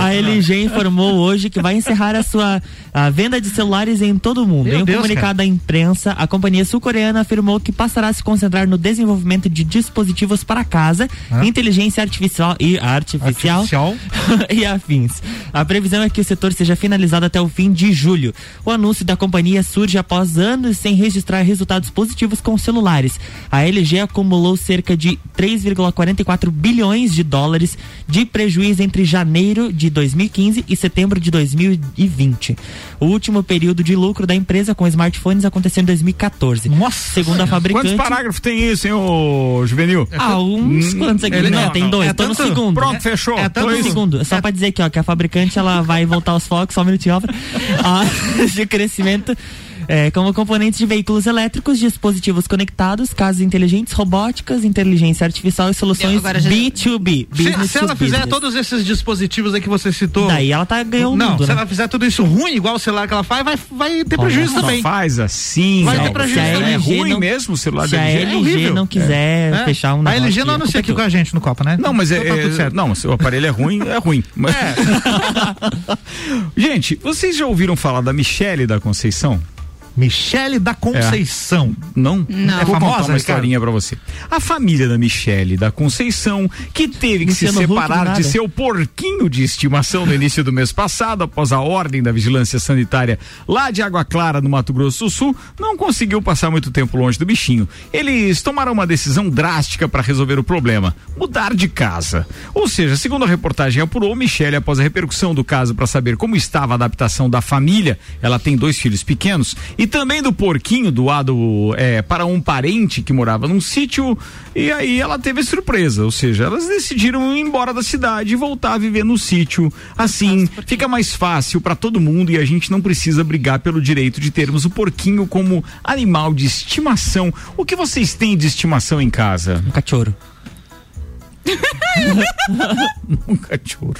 a LG informou hoje que vai encerrar a sua a venda de celulares em todo o mundo. Meu em um Deus, comunicado à imprensa, a companhia sul-coreana afirmou que passará a se concentrar no desenvolvimento de dispositivos para casa, Hã? inteligência artificial e artificial, Artificial. e afins. A previsão é que o setor seja finalizado até o fim de julho. O anúncio da companhia surge após anos sem registrar resultados positivos com celulares. A LG acumulou cerca de 3,44 bilhões de dólares de prejuízo entre janeiro de 2015 e setembro de 2020. O último período de lucro da empresa com smartphones aconteceu em 2014. Nossa. Segundo a fabricante. Quantos parágrafos tem isso, hein, ô Juvenil? Ah, uns quantos aqui? Ele não, não, tem dois. É Tô no tanto- segundo. Pronto, fechou. É tanto- Tô no segundo. Só pra dizer aqui, ó, que a fabricante ela vai voltar aos focos, só um minutinho. Ah, de crescimento. É, como componentes de veículos elétricos, dispositivos conectados, casas inteligentes, robóticas, inteligência artificial e soluções Agora já- B2B. Se, business se ela to fizer business. todos esses dispositivos aí que você citou. Daí ela tá ganhando Não, mundo, se né? ela fizer tudo isso ruim, igual o celular que ela faz, vai, vai ter Olha prejuízo só. também. Faz assim. Vai não. ter prejuízo. É Se a LG ruim não- mesmo o celular Se da a LG. LG horrível. não quiser É. fechar um A negócio LG não anuncia aqui com a gente no Copa, né? Não, mas é, Então tá tudo é- certo. não, se o aparelho é ruim, é ruim. Mas- Gente, vocês já ouviram falar da Michele da Conceição? Michele da Conceição. Não? Não. É Vou famosa, contar uma Ricardo? historinha pra você. A família da Michele da Conceição, que teve que Luciano se separar de seu porquinho de estimação no início do mês passado, após a ordem da vigilância sanitária lá de Água Clara, no Mato Grosso do Sul, não conseguiu passar muito tempo longe do bichinho. Eles tomaram uma decisão drástica para resolver o problema: mudar de casa. Ou seja, segundo a reportagem apurou, Michele, após a repercussão do caso para saber como estava a adaptação da família, ela tem dois filhos pequenos, e também do porquinho doado é, para um parente que morava num sítio, e aí ela teve surpresa, ou seja, elas decidiram ir embora da cidade e voltar a viver no sítio. Assim, fica mais fácil para todo mundo e a gente não precisa brigar pelo direito de termos o porquinho como animal de estimação. O que vocês têm de estimação em casa? Um cachorro. um cachorro.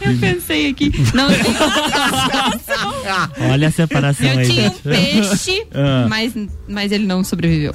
Eu pensei aqui. Não, Olha a separação eu aí. tinha um peixe, Ah. mas, mas ele não sobreviveu.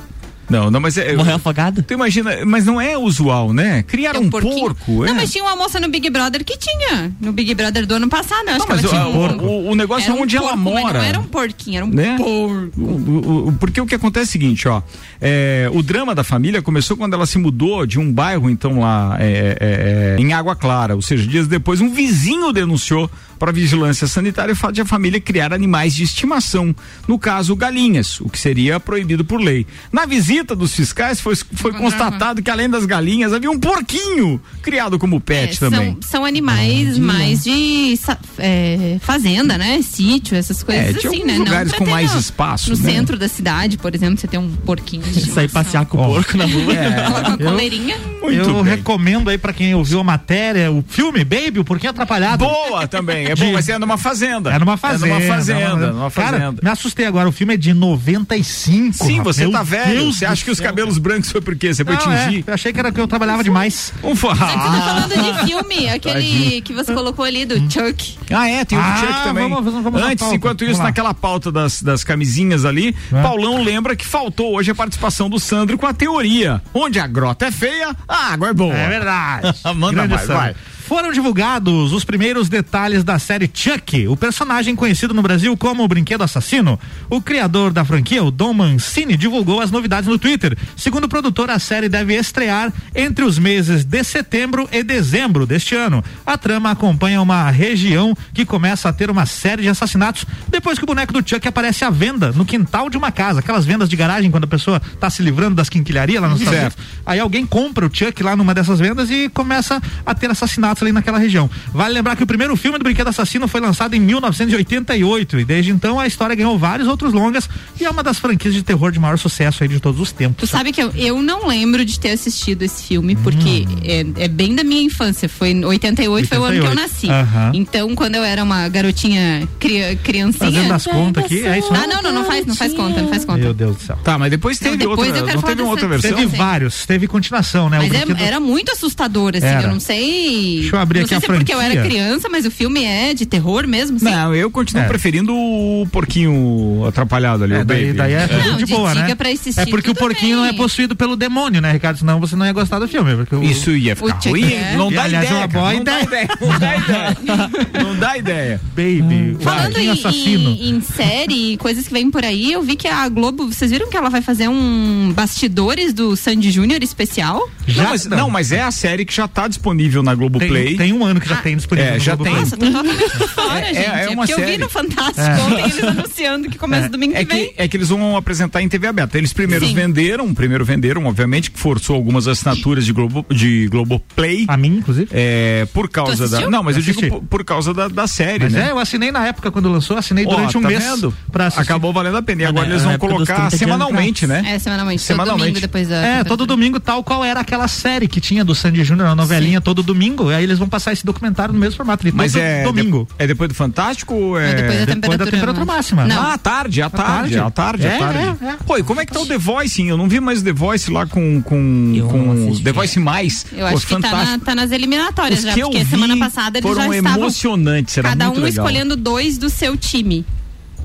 Não, não, mas é. Morreu afogado? Tu imagina, mas não é usual, né? Criar um, porquinho. porco, é. Não, mas tinha uma moça no Big Brother que tinha. No Big Brother do ano passado, acho Não, que ela mas tinha o, um o, o negócio Era é um onde ela porco, mas mora. Não era um porquinho, era um né? porco. O- o- o- porque o que acontece é o seguinte, ó, é, o drama da família começou quando ela se mudou de um bairro, então lá é, é, é, em Água Clara, ou seja, dias depois um vizinho denunciou para a vigilância sanitária o fato de a família criar animais de estimação, no caso galinhas, o que seria proibido por lei. Na visita dos fiscais foi, foi constatado que além das galinhas havia um porquinho criado como pet É, também. São, são animais mais de é, fazenda, né? Sítio, essas coisas É, tinha assim, né? Lugares com mais no- espaço, No né? centro da cidade, por exemplo, você tem um porquinho de Sair passear com o porco na rua. Eu- coleirinha. Muito eu bem. recomendo aí pra quem ouviu a matéria, o filme Baby, o Porquinho Atrapalhado. Boa também, é bom, mas é numa fazenda. É numa fazenda. É numa fazenda, numa Cara, fazenda. me assustei agora, o filme é de 95. Sim, rapaz. você Meu tá velho. Deus Você acha que os céu, cabelos brancos foi por quê? Você foi Não, é, tingir? eu achei que era que eu trabalhava demais. Um forró. Você tá falando de filme, aquele Tadinho. que você colocou ali do Chuck. Ah, é, tem o Ah, do Chuck também. vamos- vamos- vamos Antes, pauta. enquanto isso, naquela pauta das, das camisinhas ali, É. Paulão lembra que faltou hoje a participação do Sandro com a teoria. Onde a grota é feia, a água é boa. É verdade. Manda Grande mais, Sandro. vai. Foram divulgados os primeiros detalhes da série Chuck, o personagem conhecido no Brasil como o Brinquedo Assassino. O criador da franquia, o Dom Mancini, divulgou as novidades no Twitter. Segundo o produtor, a série deve estrear entre os meses de setembro e dezembro deste ano. A trama acompanha uma região que começa a ter uma série de assassinatos depois que o boneco do Chuck aparece à venda no quintal de uma casa. Aquelas vendas de garagem quando a pessoa está se livrando das quinquilharias lá nos Estados. Aí alguém compra o Chuck lá numa dessas vendas e começa a ter assassinatos ali naquela região. Vale lembrar que o primeiro filme do Brinquedo Assassino foi lançado em 1988 e desde então a história ganhou vários outros longas e é uma das franquias de terror de maior sucesso aí de todos os Tu tempos. sabe que eu, eu não lembro de ter assistido esse filme, porque Hum. é, é bem da minha infância. Foi em 88, foi o ano que eu 88. nasci. Aham. Então, quando eu era uma garotinha cria, criancinha. Fazendo as contas aqui, é isso Ah, não, não, não faz, não faz conta, não faz conta. Meu Deus do céu. Tá, mas depois teve Não, depois outra, eu quero não falar teve uma outra versão? Teve vários, teve continuação, né? Mas O é- Brinquedo- era muito assustador, assim. Era. Eu não sei. Deixa eu abrir não aqui sei a se é porque eu era criança, mas o filme é de terror mesmo, assim. Não, eu continuo É. preferindo o porquinho atrapalhado ali, É, o daí, Baby. daí é tudo Não, de de boa, né? É porque o porquinho não é bem. possuído pelo demônio, né, Ricardo? Senão você não ia gostar do filme. Porque o- Isso ia ficar ruim. é. Não dá aliás, é ideia, uma boa não dá ideia. ideia. Não dá ideia. Não dá ideia. Baby, o Falando em, assassino. em, em série e coisas que vêm por aí, eu vi que a Globo, vocês viram que ela vai fazer um bastidores do Sandy Júnior especial? não, mas, não, mas é a série que já tá disponível na Globoplay. Tem, tem um ano que já tem disponível. É, no já Globoplay. Nossa, tô totalmente fora, É, é- gente. é uma porque eu vi série. no Fantástico É. ontem eles anunciando que começa domingo É que vem. que, é que eles vão apresentar em TV aberta. Eles primeiro Sim. venderam, primeiro venderam, obviamente, que forçou algumas assinaturas de Globo, de Globoplay. A mim, inclusive. É, por causa da. Não, mas eu, Eu digo por, por causa da, da série, Mas né? é, eu assinei na época quando lançou, assinei Ó, durante um tá mês. vendo? Pra assistir. Acabou valendo a pena. E É, agora eles vão colocar 30 de semanalmente, né? É, semanalmente. Semanalmente. Todo domingo depois da. É, todo domingo, tal qual era aquela série que tinha do Sandy Júnior, a novelinha todo domingo. Aí eles vão passar esse documentário no mesmo formato. Mas é. domingo. de- é depois do Fantástico ou é. É depois da depois temperatura. da temperatura máxima. Não. Ah, à tarde, à tarde, à tarde, à É, tarde. é, é. Pô, e como é que tá o The Voice? hein? Eu não vi mais o The Voice lá com, com, Eu com. The Voice Mais. Eu Pô, acho que tá, na- tá nas eliminatórias Os já, porque semana passada eles foram já estavam. emocionantes, era cada muito um legal. escolhendo dois do seu time.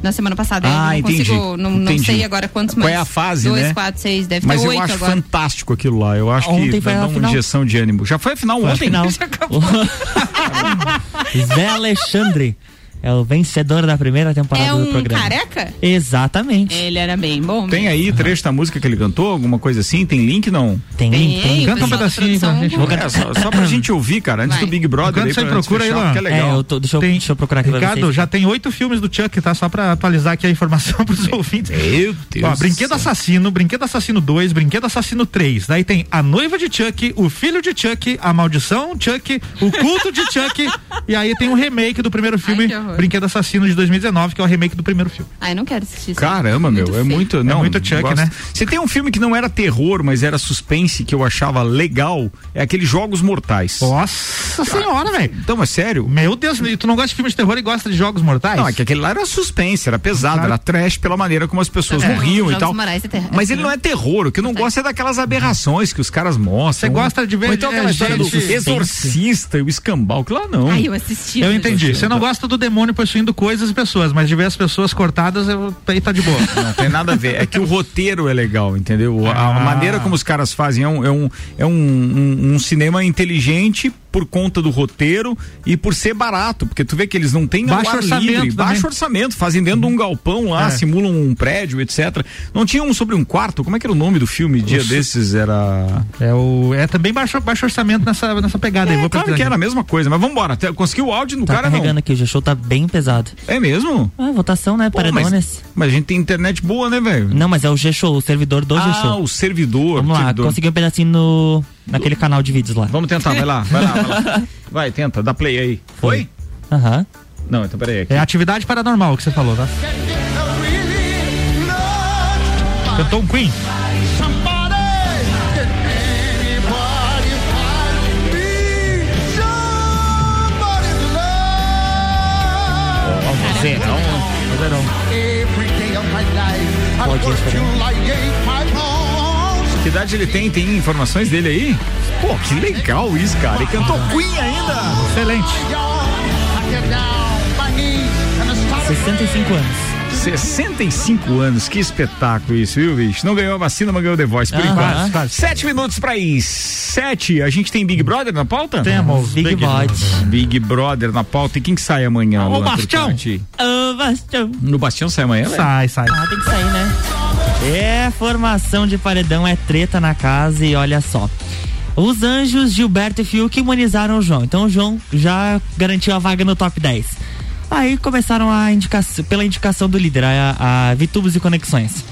Na semana passada. eu Ah, não entendi. consigo. Não, não Entendi. sei agora quantos Qual mais. é a fase, Dois, né? quatro, seis, deve Mas ter eu oito acho agora. fantástico aquilo lá. Eu acho Ontem que foi dá a uma final. injeção de ânimo. Já foi a final Foi ontem? final. Já acabou. Zé Alexandre. É o vencedor da primeira temporada É do um programa. careca? Exatamente. Ele era bem bom. Tem aí trecho da música que ele cantou, alguma coisa assim? Tem link não? Tem link, tem. Canta um pedacinho pra gente. Vou cantar, só, só pra gente ouvir, cara, antes Vai. do Big Brother. Aí, você procura aí, fechar, porque é legal. É, eu tô- deixa, eu, deixa eu procurar aqui Ricardo, já tem oito filmes do Chuck, tá? Só pra atualizar aqui a informação pros ouvintes. Meu Deus. Ó, do Brinquedo. Assassino, Brinquedo Assassino 2, Brinquedo Assassino 3. Daí tem A Noiva de Chuck, O Filho de Chuck, A Maldição Chuck, O Culto de Chuck. e aí tem um remake do primeiro filme, que horror. Brinquedo Assassino de 2019, que é o remake do primeiro filme. Ai, não quero assistir isso. Caramba, meu, é muito. Não, muito Chuck, gosto. né? Você tem um filme que não era terror, mas era suspense, que eu achava legal, é aquele Jogos Mortais. Nossa senhora, velho. Então, é sério? Meu Deus, e tu não gosta de filmes de terror e gosta de jogos mortais? Não, é que aquele lá era suspense, era pesado, Claro. era trash pela maneira como as pessoas É, morriam e tal. Morais é Mas é ele não é terror, o que eu não gosto é daquelas aberrações que os caras mostram. Você gosta de ver, Ou então aquela é, história do exorcista e o escambau, que lá não. Ai, eu assisti. Eu esse entendi. Você não gosta do demônio possuindo coisas e pessoas, mas de ver as pessoas cortadas, eu, aí tá de boa. Não tem nada a ver. É que o roteiro é legal, entendeu? A, a Ah. maneira como os caras fazem é um, é um, é um, um- um cinema inteligente por conta do roteiro e por ser barato, porque tu vê que eles não têm Baixo ar orçamento livre, baixo orçamento, fazem dentro de um galpão lá, É. simulam um prédio, etc. Não tinha um sobre um quarto? Como é que era o nome do filme? Dia desses era. É, o, é também baixo, baixo orçamento nessa, nessa pegada aí. É, Vou claro que era a mesma coisa, mas vambora. Até- Conseguiu o áudio do Tá cara carregando não? aqui, o G-Show tá bem pesado. É mesmo? Ah, votação, né? Pô, Paredones. mas, mas a gente tem internet boa, né, velho? Não, mas é o G-Show, o servidor do Ah, G-Show. o servidor. Vamos lá, servidor. consegui um pedacinho no, naquele canal de vídeos lá. Vamos tentar, vai lá, vai lá, vai lá. Vai, tenta, dá play aí. Foi? Aham. Não, então peraí. Aqui. É atividade paranormal que você falou, tá? Cantou um Queen. Verão. Verão. Que idade ele tem? Tem informações dele aí? Pô, que legal isso, cara. E cantou Queen ainda. Excelente. 65 anos. 65 anos, que espetáculo isso, viu, bicho? Não ganhou a vacina, mas ganhou The Voice, por Aham. enquanto. Sete minutos pra ir. Sete. A gente tem Big Brother na pauta? Temos Big Bot. Big Brother na pauta. E quem que sai amanhã? O Bastião. Ô, Bastião. No Bastião sai amanhã, velho? Sai, sai. Ah, tem que sair, né? É, formação de paredão é treta na casa e olha só. Os anjos Gilberto e Fiuk imunizaram o João. Então o João já garantiu a vaga no top 10. Aí começaram a indicação, pela indicação do líder, a, a Vitubos e Conexões.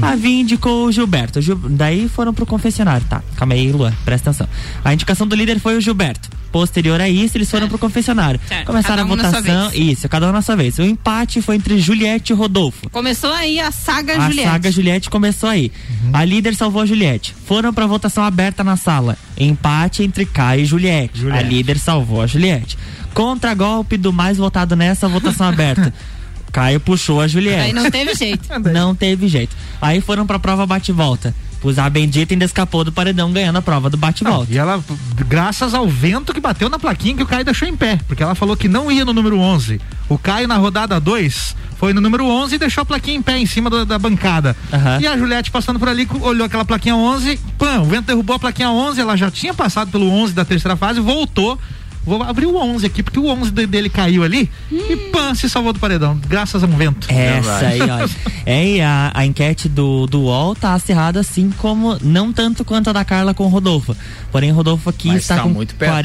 A Vi indicou o Gilberto. Gil- daí foram pro confessionário. Tá, calma aí, Luan, presta atenção. A indicação do líder foi o Gilberto. Posterior a isso, eles foram pro confessionário. Certo, Começaram um a votação. Isso, cada um na sua vez. O empate foi entre Juliette e Rodolfo. Começou aí a saga A Juliette. saga Juliette começou aí. A líder salvou a Juliette. Foram pra votação aberta na sala. Empate entre Caio e Juliette. Juliette. A líder salvou a Juliette. Contra-golpe do mais votado nessa votação aberta. Caio puxou a Juliette. Aí não teve jeito. Não teve jeito. Aí foram pra prova bate-volta. Pus a bendita ainda escapou do paredão ganhando a prova do bate-volta. E ela, graças ao vento que bateu na plaquinha que o Caio deixou em pé, porque ela falou que não ia no número 11. O Caio na rodada 2 foi no número 11 e deixou a plaquinha em pé em cima da, da bancada. Aham. E a Juliette passando por ali, olhou aquela plaquinha 11, pã, o vento derrubou a plaquinha 11, ela já tinha passado pelo 11 da terceira fase, voltou. Vou abrir o 11 aqui, porque o 11 de- dele caiu ali e pã, se salvou do paredão, graças a um vento. Essa aí, ó. É, e a, a enquete do, do UOL tá acirrada assim como, não tanto quanto a da Carla com o Rodolfo. Porém, o Rodolfo aqui Mas está tá com muito perto, cara.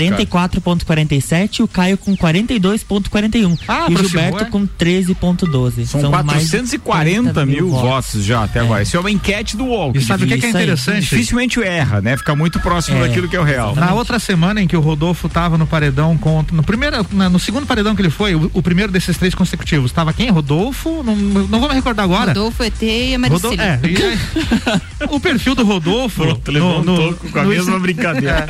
44,47 e o Caio com 42,41. Ah, e o Gilberto é? com 13,12. São, mais de 440 mil votos. já até agora. Isso é uma enquete do UOL. E sabe o que, que é Isso aí. interessante? Dificilmente erra, né? Fica muito próximo É. daquilo que é o real. Na outra semana em que o Rodolfo tava no paredão contra. No, primeiro, na- no segundo paredão que ele foi, o, o primeiro desses três consecutivos, tava quem? Rodolfo? Não, não vou me recordar agora. Rodolfo, ET e a Rodolfo, Maricília. é, e aí, o perfil do Rodolfo. Pronto, levou um toco com a mesma brincadeira.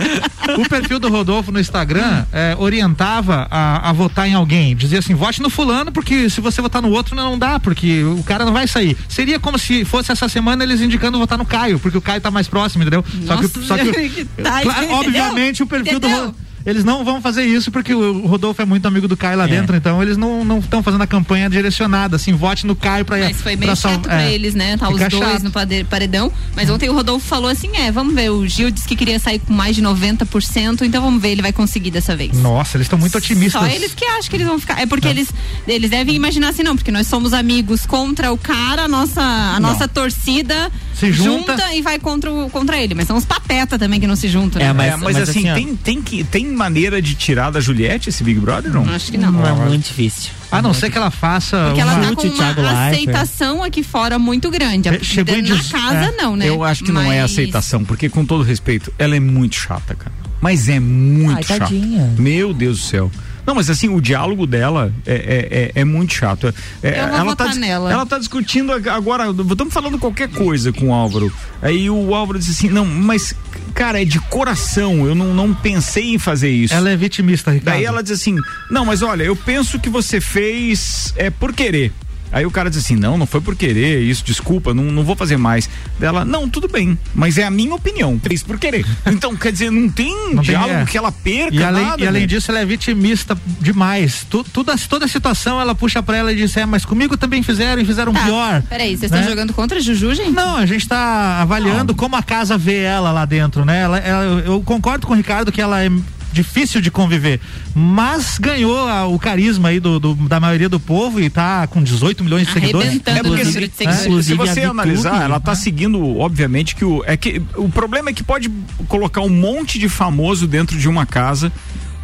É, o perfil do Rodolfo no Instagram é, orientava a, a votar em alguém. Dizia assim: vote no fulano, porque se você votar no outro não dá, porque o cara não vai sair. Seria como se fosse essa semana eles indicando votar no Caio, porque o Caio tá mais próximo, entendeu? só que, Nossa, só que tá, claro, obviamente o perfil do Entendeu? Rodolfo. Eles não vão fazer isso porque o Rodolfo é muito amigo do Caio lá É. dentro, então eles não estão fazendo a campanha direcionada, assim, vote no Caio pra Mas foi meio pra sal- chato pra é. eles, né? Tá os Fica dois chato. no paredão. Mas ontem o Rodolfo falou assim: é, vamos ver. O Gil disse que queria sair com mais de 90%, então vamos ver, ele vai conseguir dessa vez. Nossa, eles estão muito otimistas. Só eles que acham que eles vão ficar. É porque eles, eles devem imaginar assim, não, porque nós somos amigos contra o cara, a nossa, a Não. nossa torcida Se junta. e vai contra, o- contra ele. Mas são os pateta também que não se juntam. É, né? mas, mas mas assim, assim, tem, tem, que, tem maneira de tirar da Juliette esse Big Brother, não? Acho que não. Não é muito difícil. A não ser que ela faça Porque uma... ela tá com uma aceitação aqui fora muito grande. A- Chegou em na diz- casa, é. não, né? Eu acho que não é Mas- aceitação, porque com todo respeito, ela é muito chata, cara. Mas é muito Ai, chata. tadinha. Meu Deus do céu. Não, mas assim, o diálogo dela é, é, é, é muito chato. É, Eu vou ela, votar tá, dis- nela. ela tá discutindo ag- agora, estamos falando qualquer coisa com o Álvaro. Aí o Álvaro disse assim, não, mas, cara, é de coração, eu não, não pensei em fazer isso. Ela é vitimista, Ricardo. Daí ela diz assim: Não, mas olha, eu penso que você fez é por querer. Aí o cara diz assim: Não, não foi por querer, isso, desculpa, não, não vou fazer mais. Dela, não, tudo bem, mas é a minha opinião. Fez por querer. Então, quer dizer, não tem Não tem, diálogo é. que ela perca. E além, nada, e além né? disso, ela é vitimista demais. Tu, tudo, toda a situação ela puxa pra ela e diz: É, mas comigo também fizeram e fizeram Tá, pior. Peraí, vocês né? estão jogando contra a Juju, gente? Não, a gente tá avaliando como a casa vê ela lá dentro, né? Ela, ela- eu concordo com o Ricardo que ela é difícil de conviver, mas ganhou a- o carisma aí do, do- da maioria do povo e tá com 18 milhões de seguidores. É porque se, de se- seguidores. se você analisar, ela tá seguindo, obviamente, que o. É que o problema é que pode colocar um monte de famoso dentro de uma casa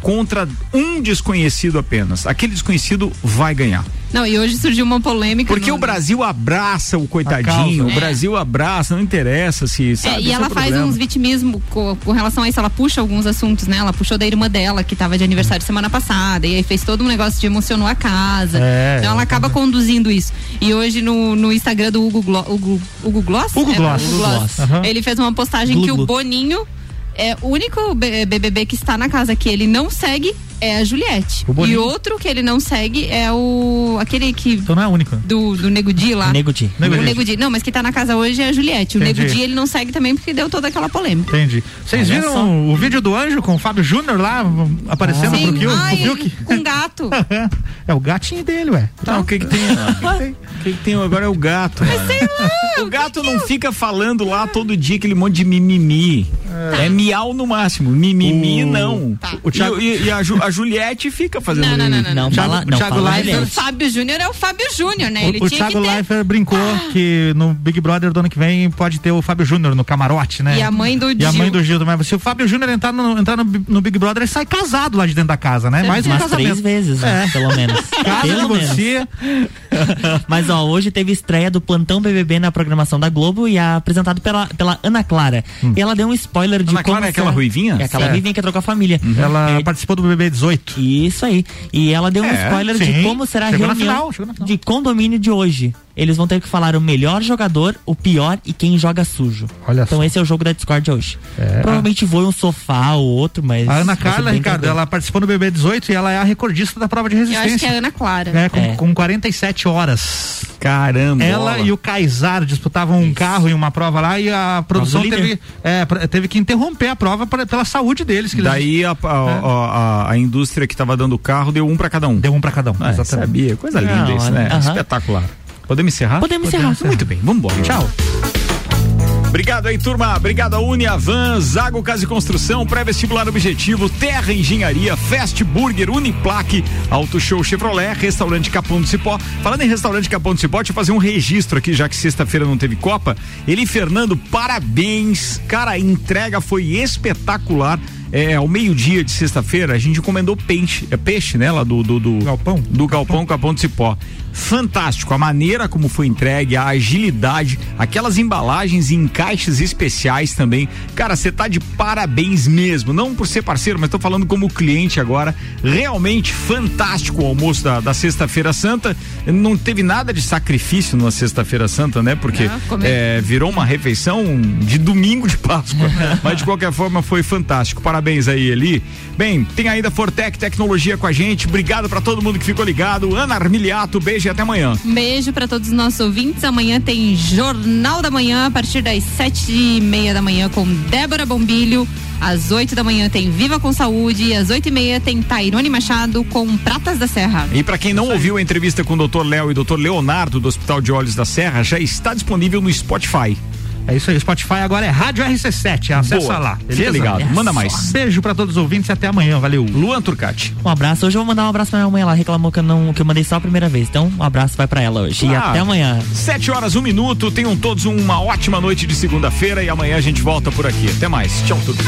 contra um desconhecido apenas. Aquele desconhecido vai ganhar. Não, e hoje surgiu uma polêmica. Porque no- o Brasil abraça o coitadinho, o É. Brasil abraça, não interessa se. Sabe, É, e ela o faz uns vitimismo com, com relação a isso, ela puxa alguns assuntos, né? Ela puxou da irmã dela, que tava de aniversário semana passada, e aí fez todo um negócio de emocionou a casa. É, então ela acaba conduzindo isso. E hoje no, no Instagram do Hugo, Glo, Hugo, Hugo Gloss? Hugo É, Gloss. Hugo Gloss. Gloss. Aham. Ele fez uma postagem Glu, que o glu. Boninho é o único BBB que está na casa que ele não segue é a Juliette. E outro que ele não segue é o aquele que Então não é a única. do, do Nego Di lá. Nego Di. Nego o. Nego Di. Não, mas que tá na casa hoje é a Juliette. O Entendi. Nego Di ele não segue também porque deu toda aquela polêmica. Entendi. Vocês Olha viram só. o vídeo do Anjo com o Fábio Júnior lá aparecendo Sim, pro Gil? ai, pro com gato. é o gatinho dele, ué. Não, o que que tem? O que que tem agora é o gato. o gato não fica falando lá todo dia aquele monte de mimimi. É miau no máximo. Mimimi O- não. Tá. O Thiago- e, e a, Ju- a Juliette fica fazendo Não, não, não, não, Não, Thiago- fala, não Thiago fala Leifert-. O Fábio Júnior é o Fábio Júnior, né? Ele O, o tinha Thiago que ter. Ah. Leifert brincou que no Big Brother do ano que vem pode ter o Fábio Júnior no camarote, né? E a mãe do E a Gil. mãe do Gil também. Se o Fábio Júnior entrar, no, entrar no, no Big Brother, ele sai casado lá de dentro da casa, né? Mais um Umas casamento. três vezes, né? É. Pelo menos. Casa, Pelo menos. Mas ó, hoje teve estreia do Plantão BBB na programação da Globo e é apresentado pela, pela Ana Clara. E ela deu um spoiler de Ana como Clara é aquela ruivinha? É aquela É. ruivinha que trocou a família. Ela É, participou do BBB 18. Isso aí. E ela deu um É, spoiler de sim. como será a Chegou na reunião final. de condomínio de hoje. Eles vão ter que falar o melhor jogador, o pior e quem joga sujo. Olha então só. esse é o jogo da Discord hoje. É. Provavelmente voa um sofá ou outro, mas. A Ana Carla, Ricardo, tranquilo. ela participou do BBB 18 e ela é a recordista da prova de Eu acho que resistência. é a Ana Clara. É, com, É. com 47 horas. Caramba. Ela e o Kaysar disputavam um carro em uma prova lá e a produção teve, é, teve que interromper a prova pra- pela saúde deles. Que eles- Daí a, a, a, a- a indústria que tava dando o carro deu um pra cada um. deu um pra cada um. Ah, exatamente. sabia, coisa linda Não, isso, né? Espetacular. Podemos encerrar? Podemos encerrar. Muito bem, vamos embora. Tchau. Obrigado aí, turma. Obrigado a Uniavan, Zago Casa e Construção, Pré-Vestibular Objetivo, Terra Engenharia, Fast Burger, Uniplaque, Auto Show Chevrolet, Restaurante Capão do Cipó. Falando em Restaurante Capão do Cipó, deixa eu fazer um registro aqui, já que sexta-feira não teve Copa. Ele e Fernando, parabéns. Cara, a entrega foi espetacular. É, ao meio-dia de sexta-feira, a gente encomendou peixe, é peixe, né? Lá do, do, do Galpão? do Galpão Capão do Cipó. Fantástico, a maneira como foi entregue, a agilidade, aquelas embalagens e encaixes especiais também. Cara, você tá de parabéns mesmo, não por ser parceiro, mas tô falando como cliente agora. Realmente fantástico o almoço da, da Sexta-feira Santa. Não teve nada de sacrifício na Sexta-feira Santa, né? Porque Não, é, virou uma refeição de domingo de Páscoa. mas de qualquer forma foi fantástico. Parabéns Parabéns aí, Eli. Bem, tem ainda Fortec Tecnologia com a gente. Obrigado para todo mundo que ficou ligado. Ana Armiliato, beijo e até amanhã. Um beijo para todos os nossos ouvintes. Amanhã tem Jornal da Manhã a partir das sete e meia da manhã com Débora Bombilho. Às 8 da manhã tem Viva com Saúde e às oito e meia tem Tairone Machado com Pratas da Serra. E para quem não ouviu a entrevista com o Dr. Léo e Dr. Leonardo do Hospital de Olhos da Serra, já está disponível no Spotify. É isso aí, Spotify agora é Rádio RC7. É Acessa Boa. lá. Fica ligado, é manda mais. Beijo pra todos os ouvintes e até amanhã, valeu. Luan Turcati. Um abraço, hoje eu vou mandar um abraço pra minha mãe, ela reclamou que eu, não, que eu mandei só a primeira vez. Então, um abraço vai pra ela hoje claro. e até amanhã. Sete horas, um minuto, tenham todos uma ótima noite de segunda-feira e amanhã a gente volta por aqui. Até mais, tchau tudo.